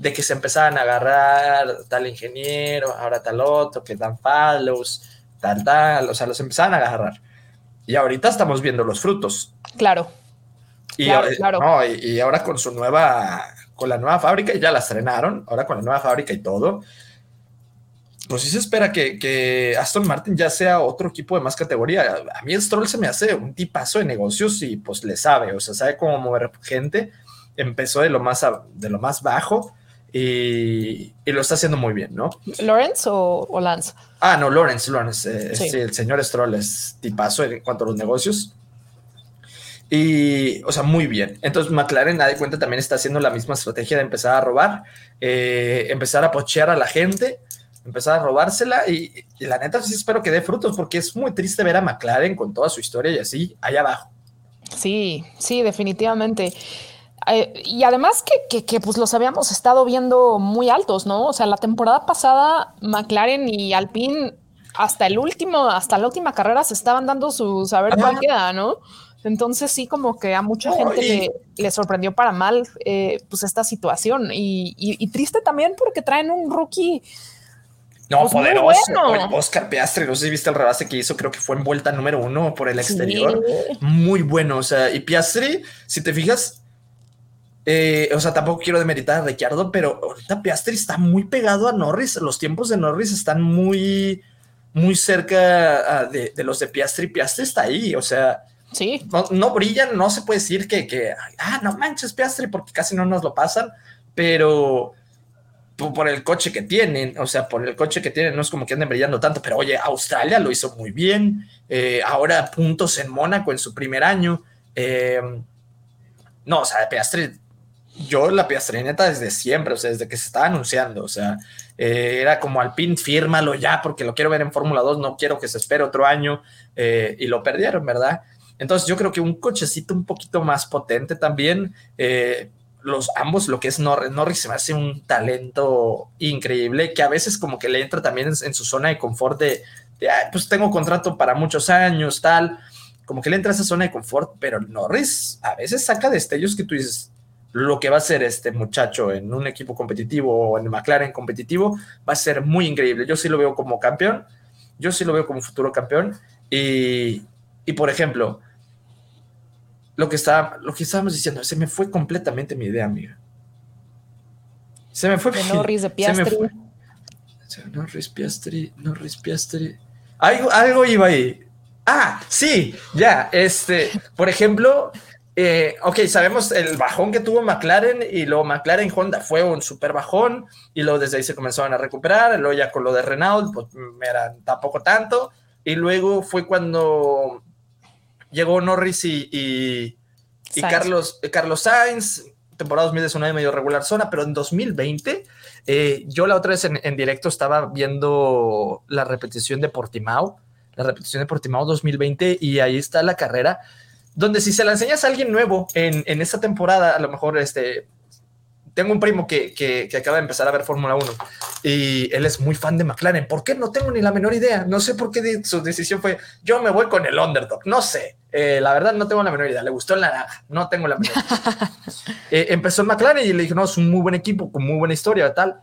que se empezaban a agarrar tal ingeniero, ahora tal otro, que dan follows, tal, tal, o sea, los empezaban a agarrar. Y ahorita estamos viendo los frutos. Claro. Y, claro, y, ahora con su nueva, con la nueva fábrica, ya la estrenaron, ahora con la nueva fábrica y todo, pues sí se espera que, que, Aston Martin ya sea otro equipo de más categoría. A mí el Stroll se me hace un tipazo de negocios y pues le sabe, o sea, sabe cómo mover gente empezó de lo más, de lo más bajo y, lo está haciendo muy bien, ¿no? ¿Lawrence o, Lance? Ah, no, Lawrence, Lawrence. Eh, el señor Stroll es tipazo en cuanto a los negocios. Y, o sea, muy bien. Entonces, McLaren, da de cuenta, también está haciendo la misma estrategia de empezar a robar, eh, empezar a pochear a la gente, empezar a robársela. Y, y, la neta, sí espero que dé frutos, porque es muy triste ver a McLaren con toda su historia y así, allá abajo. Sí, sí, definitivamente. Eh, y además que, que, pues los habíamos estado viendo muy altos, ¿no? O sea, la temporada pasada McLaren y Alpine hasta el último, hasta la última carrera se estaban dando su saber cuál queda, ¿no? Entonces sí, como que a mucha gente le, sorprendió para mal eh, pues esta situación y, triste también porque traen un rookie. No, pues, poderoso. Oscar Piastri, no sé si viste el rebase que hizo, creo que fue en vuelta número uno por el exterior. Muy bueno, o sea, y Piastri, si te fijas, eh, o sea, tampoco quiero demeritar a Ricciardo, pero ahorita Piastri está muy pegado a Norris. Los tiempos de Norris están muy, muy cerca ah, de, de los de Piastri. Piastri está ahí, o sea, Sí. No, brillan, no se puede decir que, que, ah, no manches, Piastri, porque casi no nos lo pasan, pero por el coche que tienen, o sea, por el coche que tienen, no es como que anden brillando tanto, pero oye, Australia lo hizo muy bien, eh, ahora puntos en Mónaco en su primer año. Eh, no, o sea, Piastri, yo la Piastrineta desde siempre, o sea, desde que se estaba anunciando, o sea, eh, era como Alpine, fírmalo ya porque lo quiero ver en Fórmula 2, no quiero que se espere otro año, y lo perdieron, ¿verdad? Entonces yo creo que un cochecito un poquito más potente también, eh, los ambos, lo que es Norris, Norris se me hace un talento increíble que a veces como que le entra también en, su zona de confort de, pues tengo contrato para muchos años, tal, como que le entra a esa zona de confort, pero Norris a veces saca destellos que tú dices, lo que va a ser este muchacho en un equipo competitivo o en McLaren competitivo va a ser muy increíble. Yo sí lo veo como campeón, yo sí lo veo como futuro campeón y, y por ejemplo, lo que, está, lo que estábamos diciendo. Se me fue completamente mi idea, amiga. Se me fue. De Norris de Piastri. Se me fue. Norris Piastri, Norris Piastri. Algo, algo iba ahí. Ah, sí, ya. Este, por ejemplo, eh, ok, sabemos el bajón que tuvo McLaren y luego McLaren Honda fue un super bajón y luego desde ahí se comenzaron a recuperar. Luego ya con lo de Renault, pues era tampoco tanto. Y luego fue cuando llegó Norris y, Carlos, eh, Carlos Sainz, temporada 2019 medio regular zona, pero en 2020, eh, yo la otra vez en, directo estaba viendo la repetición de Portimao, la repetición de Portimao 2020, y ahí está la carrera, donde si se la enseñas a alguien nuevo en, en esta temporada, a lo mejor este, tengo un primo que, que, acaba de empezar a ver Fórmula 1 y él es muy fan de McLaren. ¿Por qué? No tengo ni la menor idea. No sé por qué su decisión fue yo me voy con el underdog. No sé. Eh, la verdad no tengo la menor idea. Le gustó el naranja. No tengo la menor idea. (laughs) Eh, empezó en McLaren y le dije, no, es un muy buen equipo con muy buena historia, tal.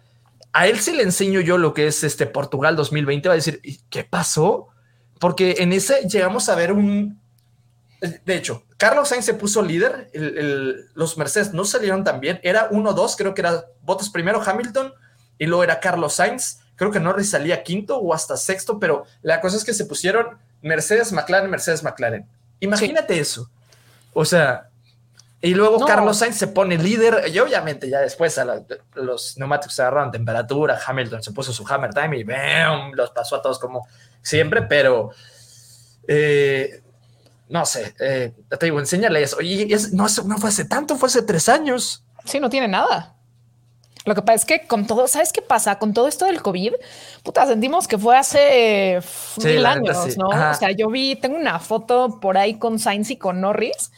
A él sí le enseño yo lo que es este Portugal 2020. Va a decir, ¿qué pasó? Porque en ese llegamos a ver un, de hecho, Carlos Sainz se puso líder, los Mercedes no salieron tan bien, era 1-2, creo que era Bottas primero, Hamilton, y luego era Carlos Sainz, creo que Norris salía quinto o hasta sexto, pero la cosa es que se pusieron Mercedes, McLaren, Mercedes, McLaren. Imagínate eso. O sea, y luego Carlos Sainz se pone líder, y obviamente ya después los neumáticos se agarraron temperatura, Hamilton se puso su hammer time y ¡bam! los pasó a todos como siempre, pero... Eh, no sé, eh, te digo, enséñale eso. Y no, no fue hace tanto, fue hace tres años. Sí, no tiene nada. Lo que pasa es que con todo, ¿sabes qué pasa? Con todo esto del COVID, puta, sentimos que fue hace mil años, ¿no? O sea, yo vi, tengo una foto por ahí con Sainz y con Norris.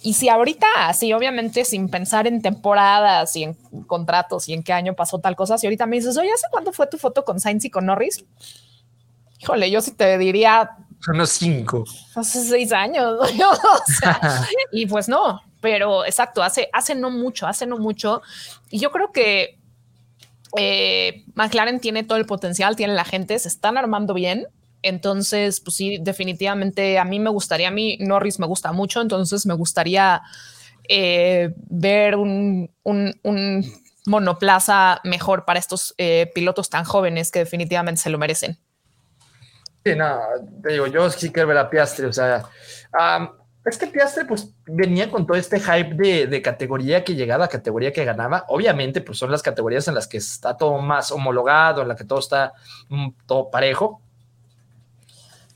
Y si ahorita, sí, obviamente sin pensar en temporadas y en contratos y en qué año pasó tal cosa, si ahorita me dices, oye, ¿hace cuándo fue tu foto con Sainz y con Norris? Híjole, yo sí te diría unos cinco. Hace seis años. (laughs) (laughs) y pues no, pero exacto, hace, hace no mucho, hace no mucho. Y yo creo que eh, McLaren tiene todo el potencial, tiene la gente, se están armando bien. Entonces, pues sí, definitivamente a mí me gustaría, a mí Norris me gusta mucho, entonces me gustaría eh, ver un, monoplaza mejor para estos eh, pilotos tan jóvenes que definitivamente se lo merecen. Sí, no, te digo, yo sí quiero ver a Piastri, o sea, es que Piastri pues venía con todo este hype de, de, categoría que llegaba, categoría que ganaba, obviamente pues son las categorías en las que está todo más homologado, en las que todo está mm, todo parejo,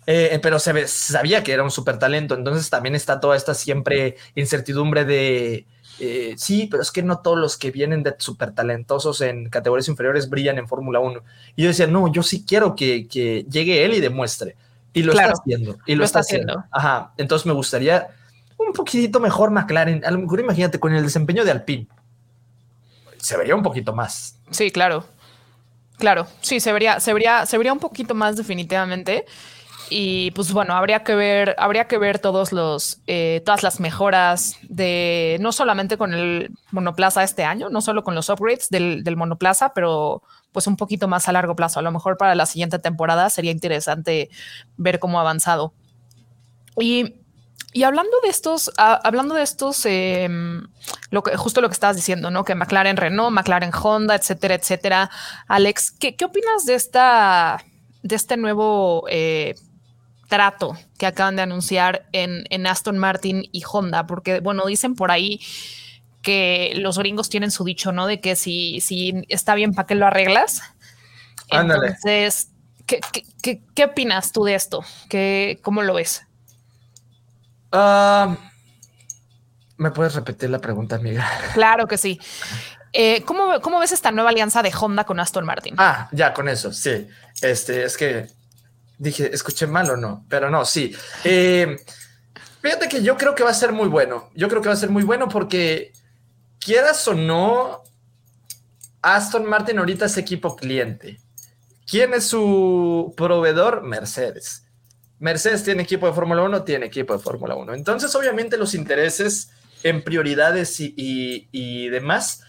eh, pero se sabía que era un súper talento, entonces también está toda esta siempre incertidumbre de eh, sí, pero es que no todos los que vienen de súper talentosos en categorías inferiores brillan en Fórmula 1. Y yo decía, no, yo sí quiero que, llegue él y demuestre. Y lo está haciendo. Y lo, está, haciendo. Ajá. Entonces me gustaría un poquitito mejor McLaren. A lo mejor imagínate con el desempeño de Alpine. Se vería un poquito más. Sí, claro. Claro, sí, se vería, se vería, se vería un poquito más definitivamente. Y pues bueno, habría que ver, habría que ver todos los, eh, todas las mejoras de no solamente con el monoplaza este año, no solo con los upgrades del, del, monoplaza, pero pues un poquito más a largo plazo. A lo mejor para la siguiente temporada sería interesante ver cómo ha avanzado. Y, y hablando de estos, hablando de estos, eh, lo que, justo lo que estabas diciendo, ¿no? Que McLaren Renault, McLaren Honda, etcétera, etcétera. Alex, ¿qué, qué opinas de esta, de este nuevo eh, trato que acaban de anunciar en, en, Aston Martin y Honda, porque bueno, dicen por ahí que los gringos tienen su dicho, ¿no? De que si, si está bien, ¿para qué lo arreglas? Ándale. Entonces, ¿qué, qué, qué, opinas tú de esto? ¿Qué, ¿Cómo lo ves? Uh, ¿Me puedes repetir la pregunta, amiga? Claro que sí. Eh, ¿cómo, ¿Cómo ves esta nueva alianza de Honda con Aston Martin? Ah, ya, con eso, sí. Este, es que Dije, ¿escuché mal o no? Pero no, sí. Eh, fíjate que yo creo que va a ser muy bueno. Yo creo que va a ser muy bueno porque, quieras o no, Aston Martin ahorita es equipo cliente. ¿Quién es su proveedor? Mercedes. Mercedes tiene equipo de Fórmula 1, tiene equipo de Fórmula 1. Entonces, obviamente, los intereses en prioridades y, y, y demás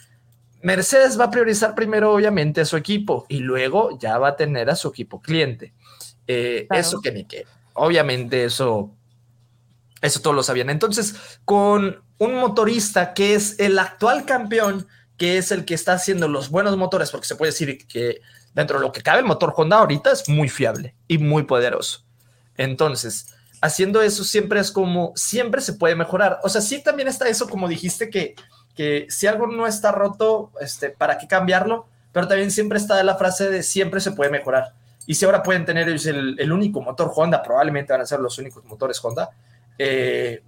Mercedes va a priorizar primero, obviamente, a su equipo y luego ya va a tener a su equipo cliente. Eh, claro. Eso que ni que. Obviamente, eso, eso todos lo sabían. Entonces, con un motorista que es el actual campeón, que es el que está haciendo los buenos motores, porque se puede decir que dentro de lo que cabe, el motor Honda ahorita es muy fiable y muy poderoso. Entonces, haciendo eso siempre es como, siempre se puede mejorar. O sea, sí también está eso, como dijiste, que que si algo no está roto, este, ¿para qué cambiarlo? Pero también siempre está la frase de siempre se puede mejorar. Y si ahora pueden tener ellos el, el único motor Honda, probablemente van a ser los únicos motores Honda, eh,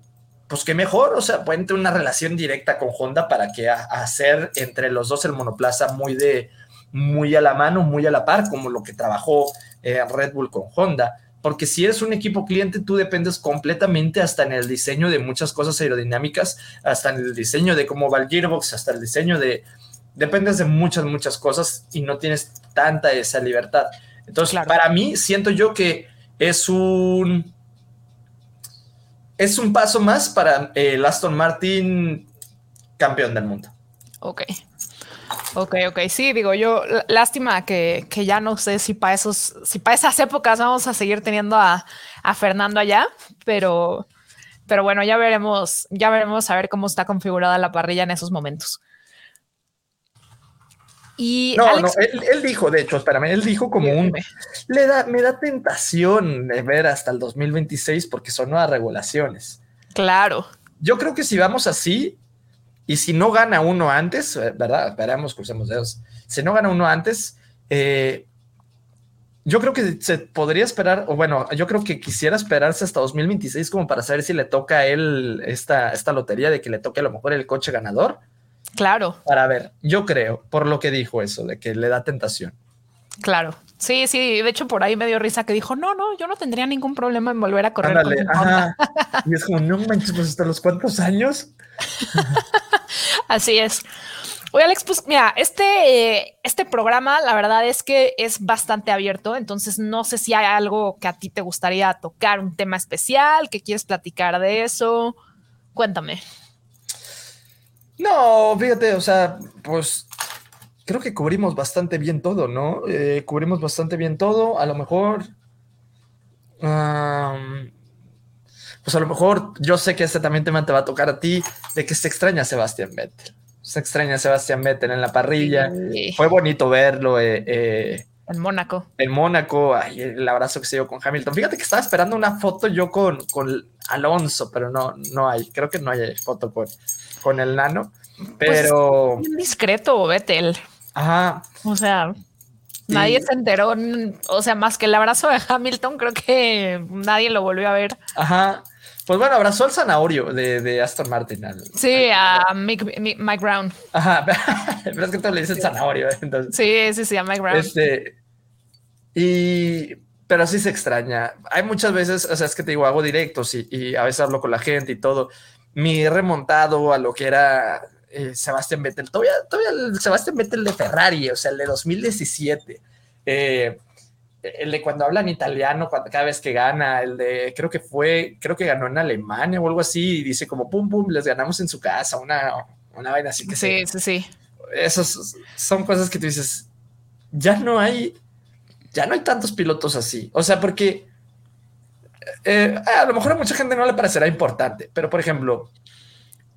pues qué mejor, o sea, pueden tener una relación directa con Honda para que hacer entre los dos el monoplaza muy de muy a la mano, muy a la par, como lo que trabajó eh, Red Bull con Honda porque si eres un equipo cliente, tú dependes completamente hasta en el diseño de muchas cosas aerodinámicas, hasta en el diseño de cómo va el gearbox, hasta el diseño de... Dependes de muchas, muchas cosas y no tienes tanta esa libertad. Entonces, claro. para mí, siento yo que es un... Es un paso más para el Aston Martin campeón del mundo. Ok. Ok, ok, sí, digo yo, lástima que, que ya no sé si para esos, si para esas épocas vamos a seguir teniendo a, a, Fernando allá, pero, pero bueno, ya veremos, ya veremos a ver cómo está configurada la parrilla en esos momentos. Y no, Alex, no, él, él, dijo, de hecho, espérame, él dijo como un, le da, me da tentación de ver hasta el 2026 porque son nuevas regulaciones. Claro. Yo creo que si vamos así, y si no gana uno antes, eh, ¿verdad? Esperamos, crucemos dedos. Si no gana uno antes, eh, yo creo que se podría esperar, o bueno, yo creo que quisiera esperarse hasta 2026 como para saber si le toca a él esta, esta lotería de que le toque a lo mejor el coche ganador. Claro. Para ver, yo creo, por lo que dijo eso, de que le da tentación. Claro. Sí, sí, de hecho por ahí me dio risa que dijo, no, no, yo no tendría ningún problema en volver a correr. Ándale, con ajá. (laughs) Y es como, no manches, pues hasta los cuantos años. (laughs) Así es. Oye, Alex, pues mira, este, este programa, la verdad es que es bastante abierto, entonces no sé si hay algo que a ti te gustaría tocar, un tema especial, que quieres platicar de eso. Cuéntame. No, fíjate, o sea, pues creo que cubrimos bastante bien todo, ¿no? Eh, cubrimos bastante bien todo. A lo mejor. Um, pues a lo mejor yo sé que este también tema te va a tocar a ti, de que se extraña a Sebastián Vettel. Se extraña a Sebastián Vettel en la parrilla. Sí. Fue bonito verlo. Eh, eh, en Mónaco. En Mónaco, ay, el abrazo que se dio con Hamilton. Fíjate que estaba esperando una foto yo con, con Alonso, pero no, no hay. Creo que no hay foto con, con el nano. Pero. Pues, discreto, Vettel. Ajá. O sea, sí. nadie se enteró, o sea, más que el abrazo de (laughs) Hamilton, creo que nadie lo volvió a ver. Ajá. Pues bueno, abrazó al zanahorio de, de Aston Martin. Al, sí, al, a Mick, Mick, Mike Brown. Ajá, (laughs) pero es que tú le dices zanahorio. Entonces, sí, sí, sí, a Mike Brown. Este, y, pero sí se extraña. Hay muchas veces, o sea, es que te digo, hago directos y, y a veces hablo con la gente y todo. Mi remontado a lo que era eh, Sebastián Vettel. Todavía, todavía el Sebastián Vettel de Ferrari, o sea, el de 2017. Eh, el de cuando hablan italiano, cuando, cada vez que gana, el de, creo que fue, creo que ganó en Alemania o algo así, y dice como, pum, pum, les ganamos en su casa, una, una vaina así que Sí, sí, sí. Esas son cosas que tú dices, ya no hay, ya no hay tantos pilotos así. O sea, porque eh, a lo mejor a mucha gente no le parecerá importante, pero por ejemplo,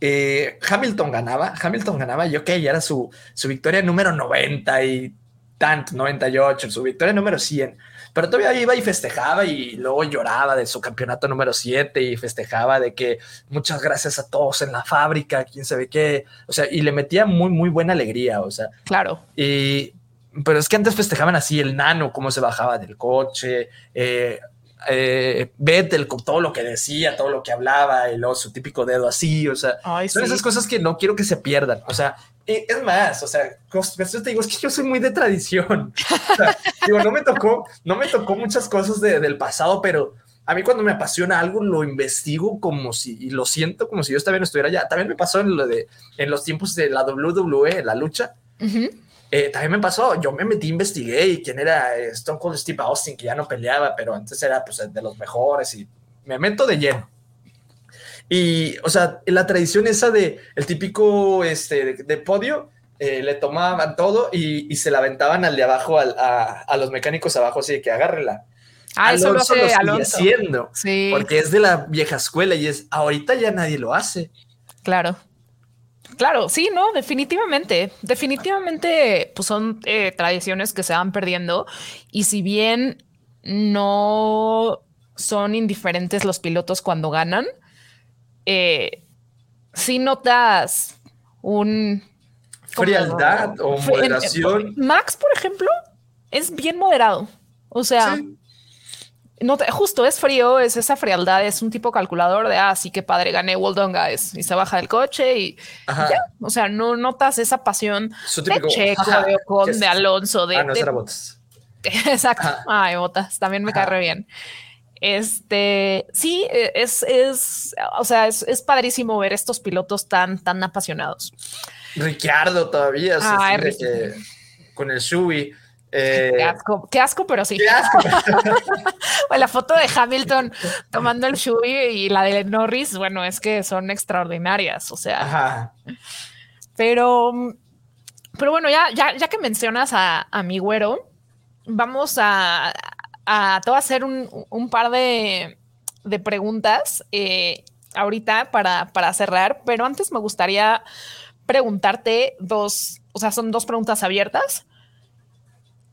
eh, Hamilton ganaba, Hamilton ganaba y ok, ya era su, su victoria número 90 y tanto, 98, su victoria número 100, pero todavía iba y festejaba y luego lloraba de su campeonato número 7 y festejaba de que muchas gracias a todos en la fábrica, quién sabe qué, o sea, y le metía muy, muy buena alegría, o sea. Claro. Y, pero es que antes festejaban así el nano, cómo se bajaba del coche, eh, eh, Vettel con todo lo que decía, todo lo que hablaba, y luego su típico dedo así, o sea, son esas cosas que no quiero que se pierdan, o sea, es más, o sea, te digo, es que yo soy muy de tradición, (laughs) digo, no me tocó, no me tocó muchas cosas del pasado, pero a mí cuando me apasiona algo lo investigo como si, y lo siento como si yo también estuviera allá, también me pasó en lo de, en los tiempos de la WWE, la lucha, eh, también me pasó, yo me metí, investigué y quién era eh, Stone Cold Steve Austin, que ya no peleaba, pero antes era pues de los mejores y me meto de lleno. Y, o sea, la tradición esa de el típico este, de, podio, eh, le tomaban todo y, se la aventaban al de abajo, a, los mecánicos abajo, así de que agárrela. Ah, eso lo hace Alonso. haciendo, sí. porque es de la vieja escuela y es, ahorita ya nadie lo hace. Claro. Claro, sí, no, definitivamente, definitivamente, pues son eh, tradiciones que se van perdiendo. Y si bien no son indiferentes los pilotos cuando ganan, eh, si notas un frialdad o moderación. Max, por ejemplo, es bien moderado. O sea, no justo es frío, es esa frialdad, es un tipo calculador de, ah, sí que padre, gané, well done, guys, y se baja del coche y, ya, o sea, no notas esa pasión de Checo, de Ocon, de Alonso, de... Ah, no, será Botas. (laughs) Exacto, ay, Botas, también me cae bien. Este, sí, e, es, es, o sea, es, es padrísimo ver estos pilotos tan, tan apasionados. Ricciardo todavía, con el Shubi. Eh, qué, asco, pero sí. (laughs) la foto de Hamilton tomando el Shubi y la de Norris, bueno, es que son extraordinarias, o sea. Pero, pero bueno, ya, ya, ya que mencionas a, mi güero, vamos a, a, a hacer un, par de, preguntas eh, ahorita para, para cerrar, pero antes me gustaría preguntarte dos, o sea, son dos preguntas abiertas.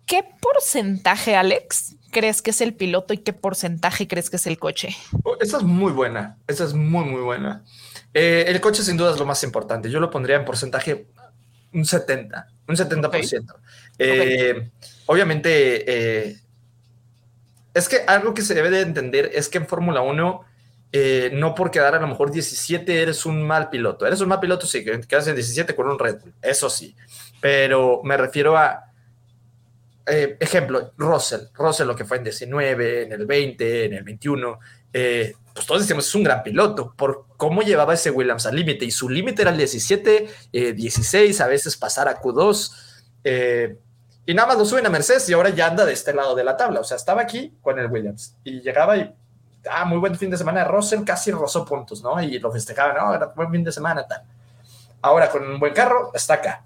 ¿Qué porcentaje, Alex, crees que es el piloto y qué porcentaje crees que es el coche? Oh, esa es muy buena, esa es muy, muy buena. Eh, el coche sin duda es lo más importante. Yo lo pondría en porcentaje un 70, un 70%. Eh, obviamente, eh, es que algo que se debe de entender es que en Fórmula 1, no por quedar a lo mejor 17 eres un mal piloto. Eres un mal piloto, sí, que quedas en 17 con un Red Bull, eso sí. Pero me refiero a eh, ejemplo, Russell, Russell lo que fue en 19, en el 20, en el 21, eh, pues todos decimos es un gran piloto por cómo llevaba ese Williams al límite y su límite era el 17, 16, eh, a veces pasar a Q2 y nada más lo suben a Mercedes y ahora ya anda de este lado de la tabla, o sea, estaba aquí con el Williams y llegaba y, ah, muy buen fin de semana, Russell casi rozó puntos, ¿no? Y lo festejaban, no, era buen fin de semana, tal. Ahora con un buen carro está acá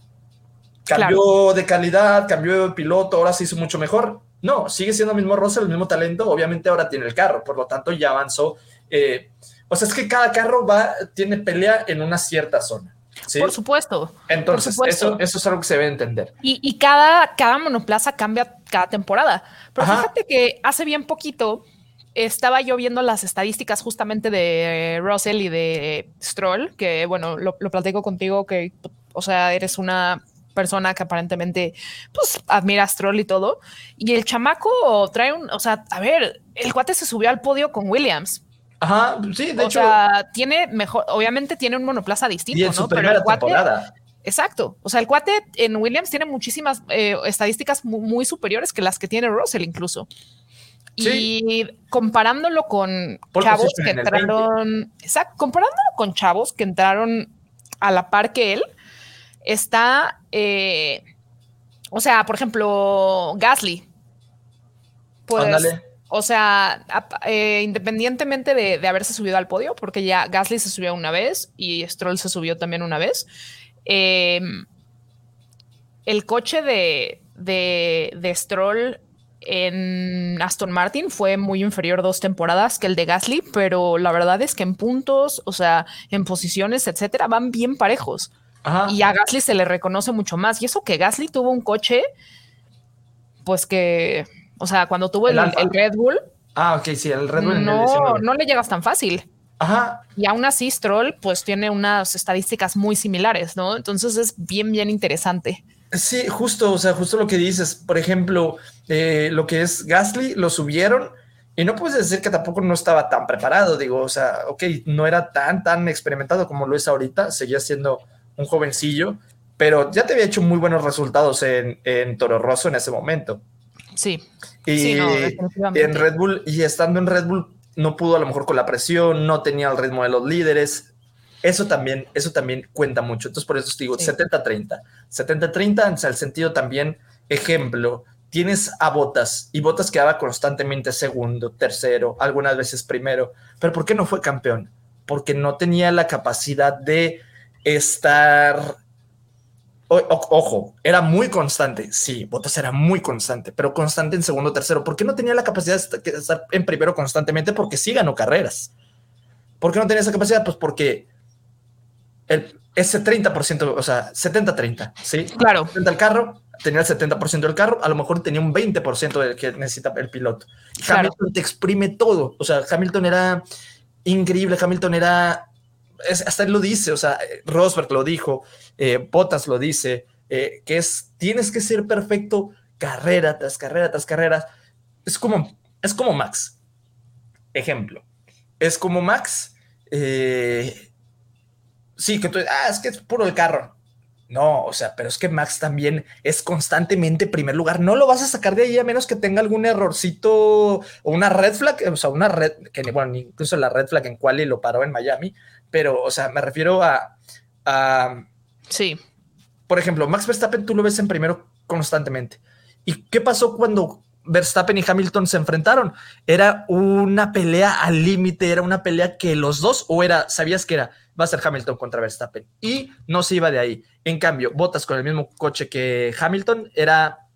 cambió de calidad, cambió de piloto, ahora se hizo mucho mejor. No, sigue siendo el mismo Russell, el mismo talento, obviamente ahora tiene el carro, por lo tanto ya avanzó. Eh, o sea, es que cada carro va, tiene pelea en una cierta zona. Por supuesto. Entonces, Eso, eso es algo que se debe entender. Y, cada, cada monoplaza cambia cada temporada. Pero fíjate que hace bien poquito estaba yo viendo las estadísticas justamente de Russell y de Stroll, que bueno, lo, lo platico contigo, que, o sea, eres una persona que aparentemente pues admira a Stroll y todo. Y el chamaco trae un, o sea, a ver, el cuate se subió al podio con Williams. Ajá, sí, de o hecho. Sea, tiene mejor, obviamente tiene un monoplaza distinto, y en su Pero el cuate, temporada. Exacto. O sea, el cuate en Williams tiene muchísimas eh, estadísticas muy, superiores que las que tiene Russell incluso. Y comparándolo con chavos que entraron, exacto, comparándolo con chavos que entraron a la par que él, está, eh, o sea, por ejemplo, Gasly. Pues, o sea, eh, independientemente de, haberse subido al podio, porque ya Gasly se subió una vez y Stroll se subió también una vez, em, el coche de, de, de Stroll en Aston Martin fue muy inferior dos temporadas que el de Gasly, pero la verdad es que en puntos, o sea, en posiciones, etcétera, van bien parejos. Y a Gasly se le reconoce mucho más. Y eso que Gasly tuvo un coche, pues que, o sea, cuando tuvo el, Red Bull. Ah, ok, sí, el Red Bull. No, no le llegas tan fácil. Ajá. Y aún así, Stroll, pues tiene unas estadísticas muy similares, ¿no? Entonces es bien, bien interesante. Sí, justo, o sea, justo lo que dices. Por ejemplo, eh, lo que es Gasly, lo subieron y no puedes decir que tampoco no estaba tan preparado. Digo, o sea, ok, no era tan, tan experimentado como lo es ahorita, seguía siendo un jovencillo, pero ya te había hecho muy buenos resultados en, en Toro Rosso en ese momento. Sí. Y en Red Bull, y estando en Red Bull, no pudo a lo mejor con la presión, no tenía el ritmo de los líderes, eso también, eso también cuenta mucho. Entonces, por eso te digo 70-30. 70-30 en el sentido también, ejemplo, tienes a Botas y Botas quedaba constantemente segundo, tercero, algunas veces primero. Pero ¿por qué no fue campeón? Porque no tenía la capacidad de estar. ojo, era muy constante. Sí, Botas era muy constante, pero constante en segundo, tercero. ¿Por qué no tenía la capacidad de estar en primero constantemente? Porque sí ganó carreras. ¿Por qué no tenía esa capacidad? Pues porque el, ese 30%, o sea, 70-30, ¿sí? Claro. El carro, tenía el 70% del carro, a lo mejor tenía un 20% del que necesita el piloto. Hamilton te exprime todo, o sea, Hamilton era increíble, Hamilton era, hasta él lo dice, o sea, Rosberg lo dijo, eh, Bottas lo dice, eh, que es, tienes que ser perfecto carrera tras carrera tras carrera. Es como, es como Max. Ejemplo, es como Max. Eh, sí, que tú, ah, es que es puro el carro. No, o sea, pero es que Max también es constantemente primer lugar. No lo vas a sacar de ahí a menos que tenga algún errorcito o una red flag, o sea, una red, que bueno, incluso la red flag en Quali lo paró en Miami, pero, o sea, me refiero a, a. Sí. Por ejemplo, Max Verstappen tú lo ves en primero constantemente. ¿Y qué pasó cuando Verstappen y Hamilton se enfrentaron? Era una pelea al límite, era una pelea que los dos, o era, sabías que era va a ser Hamilton contra Verstappen. Y no se iba de ahí. En cambio, Bottas con el mismo coche que Hamilton era,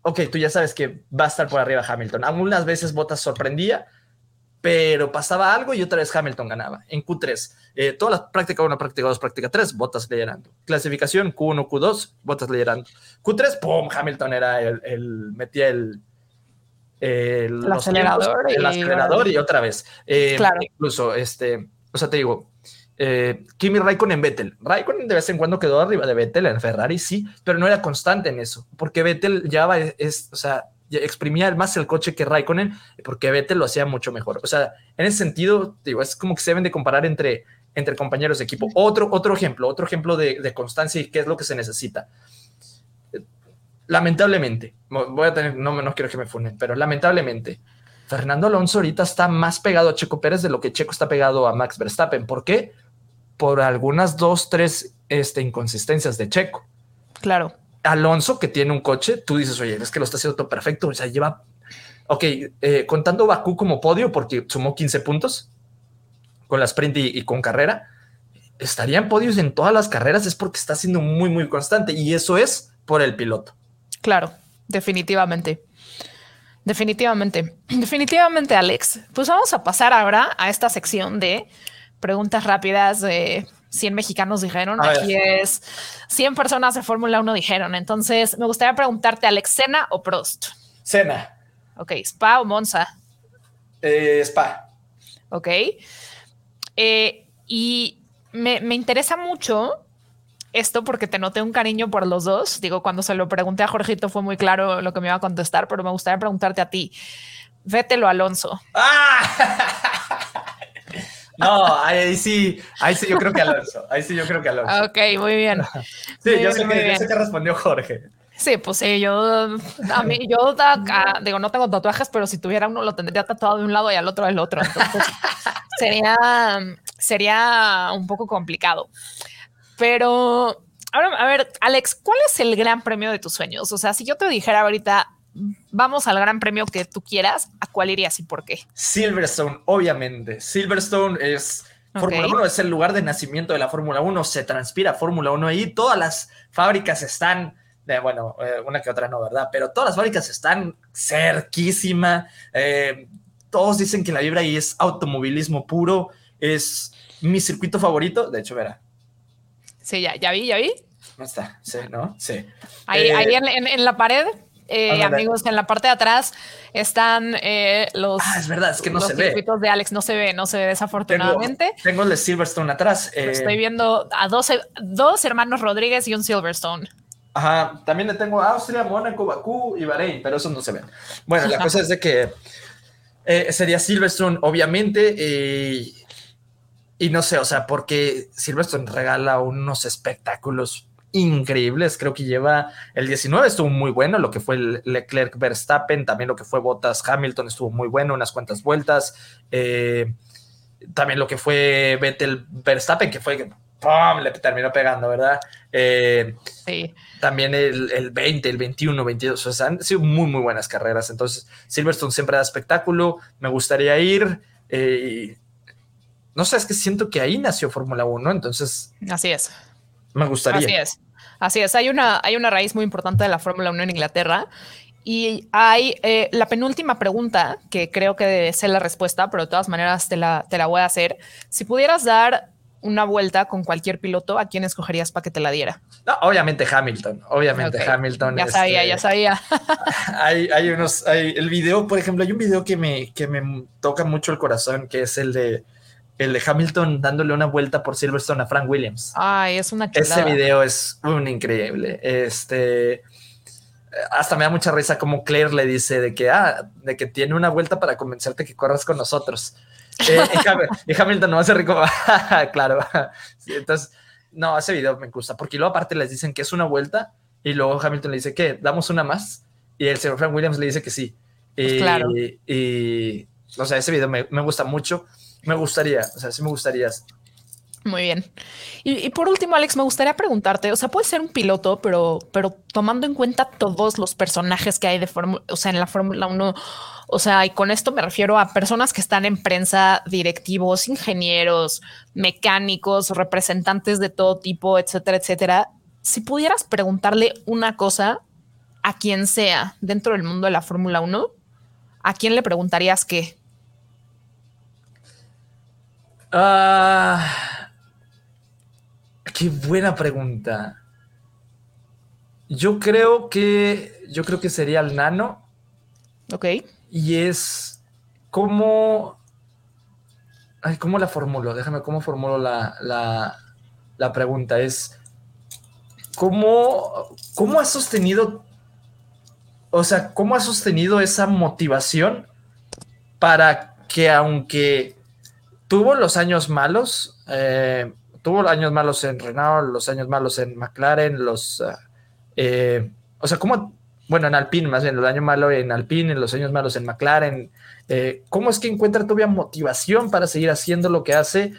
ok, tú ya sabes que va a estar por arriba Hamilton. Algunas veces Bottas sorprendía, pero pasaba algo y otra vez Hamilton ganaba. En Q3, eh, todas las práctica 1, práctica 2, práctica 3, Bottas liderando. Clasificación Q1, Q2, Bottas liderando. Q3, ¡pum! Hamilton era el, metía el, el, acelerador, y... el acelerador y otra vez. Eh, claro. Incluso, este, o sea, te digo, eh, Kimi Raikkonen Vettel. Raikkonen de vez en cuando quedó arriba de Vettel en Ferrari, sí, pero no era constante en eso, porque Vettel ya va, es, o sea, exprimía más el coche que Raikkonen, porque Vettel lo hacía mucho mejor. O sea, en ese sentido, digo, es como que se deben de comparar entre, entre compañeros de equipo. Otro, otro ejemplo, otro ejemplo de, constancia y qué es lo que se necesita. Lamentablemente, voy a tener, no, no quiero que me funen, pero lamentablemente, Fernando Alonso ahorita está más pegado a Checo Pérez de lo que Checo está pegado a Max Verstappen. ¿Por qué? por algunas dos, tres este, inconsistencias de Checo. Claro. Alonso, que tiene un coche, tú dices, oye, es que lo está haciendo todo perfecto. O sea, lleva, ok, eh, contando Bakú como podio, porque sumó 15 puntos con la sprint y, con carrera, estaría en podios en todas las carreras, es porque está siendo muy, muy constante y eso es por el piloto. Claro, definitivamente. Definitivamente. (clears throat) Definitivamente, Alex. Pues vamos a pasar ahora a esta sección de preguntas rápidas de 100 mexicanos dijeron. Aquí es 100 personas de Fórmula 1 dijeron. Entonces, me gustaría preguntarte, Alex, ¿Cena o Prost? Cena. Ok, ¿Spa o Monza? Eh, spa. Ok. Eh, y me, me interesa mucho esto porque te noté un cariño por los dos. Digo, cuando se lo pregunté a Jorgito fue muy claro lo que me iba a contestar, pero me gustaría preguntarte a ti. Vételo, Alonso. ¡Ah! (laughs) No, ahí sí, ahí sí yo creo que Alonso. Ahí sí yo creo que Alonso. Ok, muy bien. (laughs) Sí, yo, sé que, respondió Jorge. Sí, pues sí, yo, a mí, yo digo, no tengo tatuajes, pero si tuviera uno lo tendría tatuado de un lado y al otro del otro. Entonces (laughs) sería, sería un poco complicado. Pero ahora, a ver, Alex, ¿cuál es el gran premio de tus sueños? O sea, si yo te dijera ahorita, vamos al gran premio que tú quieras, ¿a cuál irías y por qué? Silverstone, obviamente. Silverstone es Fórmula 1 es el lugar de nacimiento de la Fórmula 1, se transpira Fórmula 1 ahí, todas las fábricas están, de, bueno, eh, una que otra no, ¿verdad? Pero todas las fábricas están cerquísima, eh, todos dicen que la vibra ahí es automovilismo puro, es mi circuito favorito, de hecho, verá. Sí, ya, ya vi, ya vi. No está, sí, ¿no? Sí. Ahí, ahí eh, en la pared eh, amigos, en la parte de atrás están eh, los. Ah, es verdad, es que no se ve. circuitos de Alex no se ve, no se ve desafortunadamente. Tengo, el de Silverstone atrás. Eh. Estoy viendo a dos, dos hermanos Rodríguez y un Silverstone. Ajá, también le tengo Austria, Mónaco, Bakú y Bahrein, pero esos no se ven. Bueno, la (laughs) cosa es de que sería Silverstone, obviamente, y no sé, o sea, porque Silverstone regala unos espectáculos increíbles. Creo que lleva el 19 estuvo muy bueno, lo que fue Leclerc Verstappen, también lo que fue Bottas Hamilton estuvo muy bueno, unas cuantas vueltas. Eh, también lo que fue Vettel Verstappen, que fue ¡pum! le terminó pegando, ¿verdad? Eh, sí. También el, 20, el 21, 22, o sea, han sido muy, muy buenas carreras. Entonces, Silverstone siempre da espectáculo, me gustaría ir. Eh, no sé, es que siento que ahí nació Fórmula 1, entonces. Así es. Me gustaría. Así es. Así es, hay una, hay una raíz muy importante de la Fórmula 1 en Inglaterra y hay eh, la penúltima pregunta, que creo que debe ser la respuesta, pero de todas maneras te la, te la voy a hacer. Si pudieras dar una vuelta con cualquier piloto, ¿a quién escogerías para que te la diera? obviamente Hamilton, obviamente Hamilton. Ya sabía, este, ya sabía. (laughs) hay, hay unos, hay el video, por ejemplo, hay un video que me, que me toca mucho el corazón, que es el de el de Hamilton dándole una vuelta por Silverstone a Frank Williams. Ay, es una chulada. Ese video es un increíble. Este hasta me da mucha risa como Claire le dice de que ah, de que tiene una vuelta para convencerte que corras con nosotros. Eh, y, (laughs) Hamilton no hace rico. claro. entonces, no, ese video me gusta porque luego aparte les dicen que es una vuelta y luego Hamilton le dice que damos una más y el señor Frank Williams le dice que sí. Pues claro. Y, o sea, ese video me, me gusta mucho. Me gustaría, o sea, sí me gustaría. Muy bien. Y, por último, Alex, me gustaría preguntarte, o sea, puede ser un piloto, pero, pero tomando en cuenta todos los personajes que hay de Fórmula, o sea, en la Fórmula 1, o sea, y con esto me refiero a personas que están en prensa, directivos, ingenieros, mecánicos, representantes de todo tipo, etcétera, etcétera. Si pudieras preguntarle una cosa a quien sea dentro del mundo de la Fórmula 1, ¿a quién le preguntarías qué? Ah, qué buena pregunta. Yo creo que yo creo que sería el nano. Ok. Y es cómo. Ay, ¿cómo la formulo? Déjame, ¿cómo formulo la, la, la pregunta? Es ¿cómo, cómo has sostenido. O sea, ¿cómo has sostenido esa motivación para que aunque tuvo los años malos, eh, tuvo años malos en Renault, los años malos en McLaren, los, eh, o sea, ¿cómo, bueno, en Alpine más bien, el año malo en Alpine, en los años malos en McLaren, eh, ¿cómo es que encuentra todavía motivación para seguir haciendo lo que hace?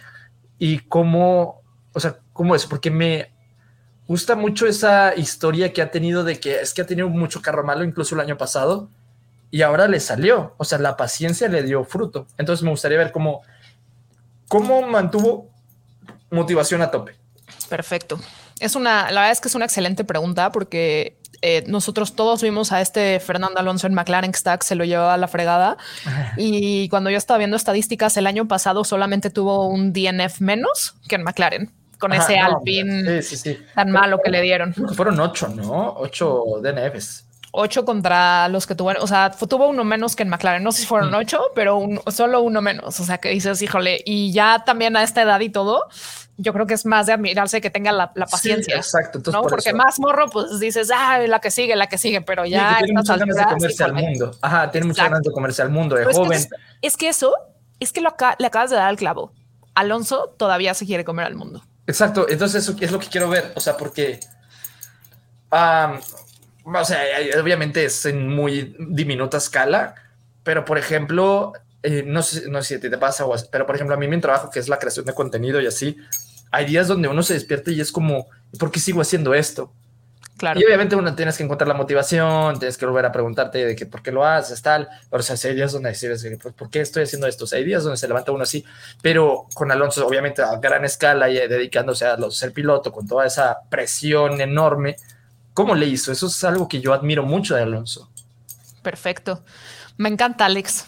Y cómo, o sea, ¿cómo es? Porque me gusta mucho esa historia que ha tenido de que es que ha tenido mucho carro malo, incluso el año pasado, y ahora le salió, o sea, la paciencia le dio fruto. Entonces me gustaría ver cómo ¿Cómo mantuvo motivación a tope? Perfecto. Es una, la verdad es que es una excelente pregunta porque eh, nosotros todos vimos a este Fernando Alonso en McLaren que se lo llevaba a la fregada. (laughs) y cuando yo estaba viendo estadísticas, el año pasado solamente tuvo un DNF menos que en McLaren con ese Alpine tan malo que le dieron. Fueron ocho, ¿no? Ocho DNFs ocho contra los que tuvieron, o sea, tuvo uno menos que en McLaren. No sé si fueron ocho, pero solo uno menos. O sea, que dices, híjole, y ya también a esta edad y todo, yo creo que es más de admirarse que tenga la, paciencia. exacto. ¿no? Porque más morro, pues dices, ah, la que sigue, la que sigue, pero ya. tiene muchas ganas de comerse al mundo. Ajá, tiene muchas ganas de comerse al mundo, de joven. Es que, eso, es que lo le acabas de dar al clavo. Alonso todavía se quiere comer al mundo. Exacto. Entonces, eso es lo que quiero ver. O sea, porque o sea, obviamente es en muy diminuta escala, pero por ejemplo, eh, no, sé, no sé si te pasa, pero por ejemplo, a mí mi trabajo, que es la creación de contenido y así, hay días donde uno se despierta y es como, ¿por qué sigo haciendo esto? Claro. Y obviamente uno tienes que encontrar la motivación, tienes que volver a preguntarte de que por qué lo haces, tal. Pero o sea, hay días donde decides, pues, ¿por qué estoy haciendo esto? O sea, hay días donde se levanta uno así, pero con Alonso, obviamente a gran escala y dedicándose a ser piloto con toda esa presión enorme, ¿cómo le hizo? Eso es algo que yo admiro mucho de Alonso. Perfecto. Me encanta, Alex.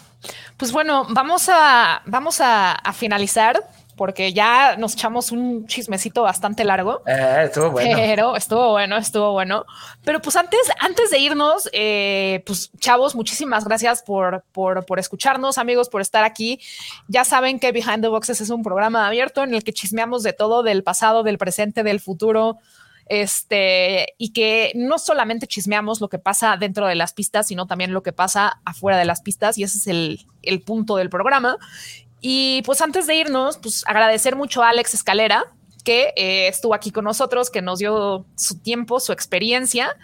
Pues bueno, vamos a, vamos a, a finalizar porque ya nos echamos un chismecito bastante largo. Eh, estuvo bueno. Pero estuvo bueno, estuvo bueno. Pero pues antes, antes de irnos, eh, pues chavos, muchísimas gracias por, por, por escucharnos, amigos, por estar aquí. Ya saben que Behind the Boxes es un programa abierto en el que chismeamos de todo, del pasado, del presente, del futuro este, y que no solamente chismeamos lo que pasa dentro de las pistas, sino también lo que pasa afuera de las pistas, y ese es el, el punto del programa. Y pues antes de irnos, pues agradecer mucho a Alex Escalera, que eh, estuvo aquí con nosotros, que nos dio su tiempo, su experiencia.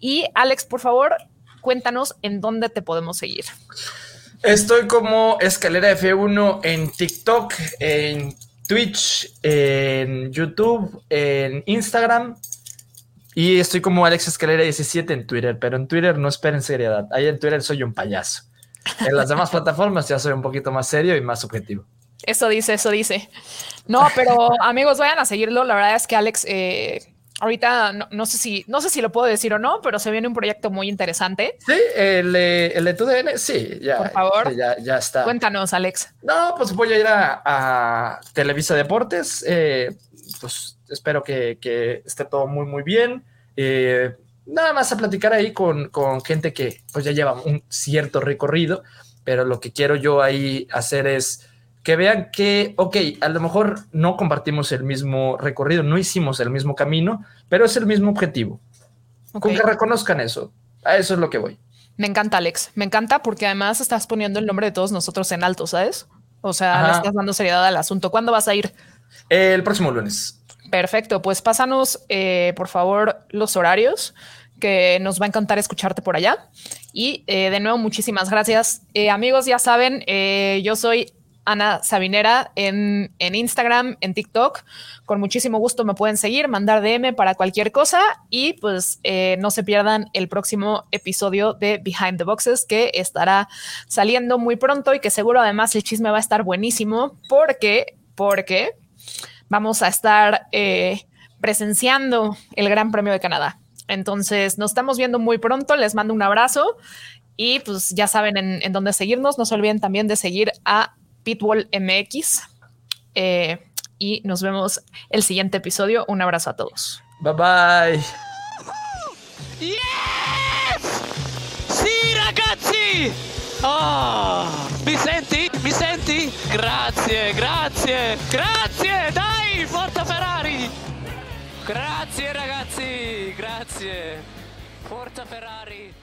Y Alex, por favor, cuéntanos en dónde te podemos seguir. Estoy como Escalera F1 en TikTok, en Twitch, en YouTube, en Instagram. Y estoy como Alex Escalera 17 en Twitter, pero en Twitter no esperen seriedad. Ahí en Twitter soy un payaso. En las demás (laughs) plataformas ya soy un poquito más serio y más objetivo. Eso dice, eso dice. No, pero amigos, vayan a seguirlo. La verdad es que Alex, eh, ahorita no, sé si, no sé si lo puedo decir o no, pero se viene un proyecto muy interesante. Sí, el, el de TUDN, sí, ya. Por favor. Ya, ya, está. Cuéntanos, Alex. No, pues voy a ir a, Televisa Deportes. Eh, pues espero que, que, esté todo muy, muy bien. Eh, nada más a platicar ahí con, con gente que pues ya lleva un cierto recorrido, pero lo que quiero yo ahí hacer es que vean que, ok, a lo mejor no compartimos el mismo recorrido, no hicimos el mismo camino, pero es el mismo objetivo. Con que reconozcan eso. A eso es lo que voy. Me encanta, Alex. Me encanta porque además estás poniendo el nombre de todos nosotros en alto, ¿sabes? O sea, le estás dando seriedad al asunto. ¿Cuándo vas a ir? El próximo lunes. Perfecto, pues pásanos eh, por favor los horarios que nos va a encantar escucharte por allá. Y eh, de nuevo, muchísimas gracias. Eh, amigos, ya saben, yo soy Ana Sabinera en, en, Instagram, en TikTok. Con muchísimo gusto me pueden seguir, mandar DM para cualquier cosa y pues no se pierdan el próximo episodio de Behind the Boxes que estará saliendo muy pronto y que seguro además el chisme va a estar buenísimo porque, porque vamos a estar eh, presenciando el Gran Premio de Canadá. Entonces, nos estamos viendo muy pronto. Les mando un abrazo y pues ya saben en, dónde seguirnos. No se olviden también de seguir a Pitbull MX. Eh, y nos vemos el siguiente episodio. Un abrazo a todos. Bye bye. Yes! Sí, ragazzi! Oh, mi senti? Mi senti? Grazie, grazie, grazie, dai, forza Ferrari! Grazie ragazzi, grazie, forza Ferrari!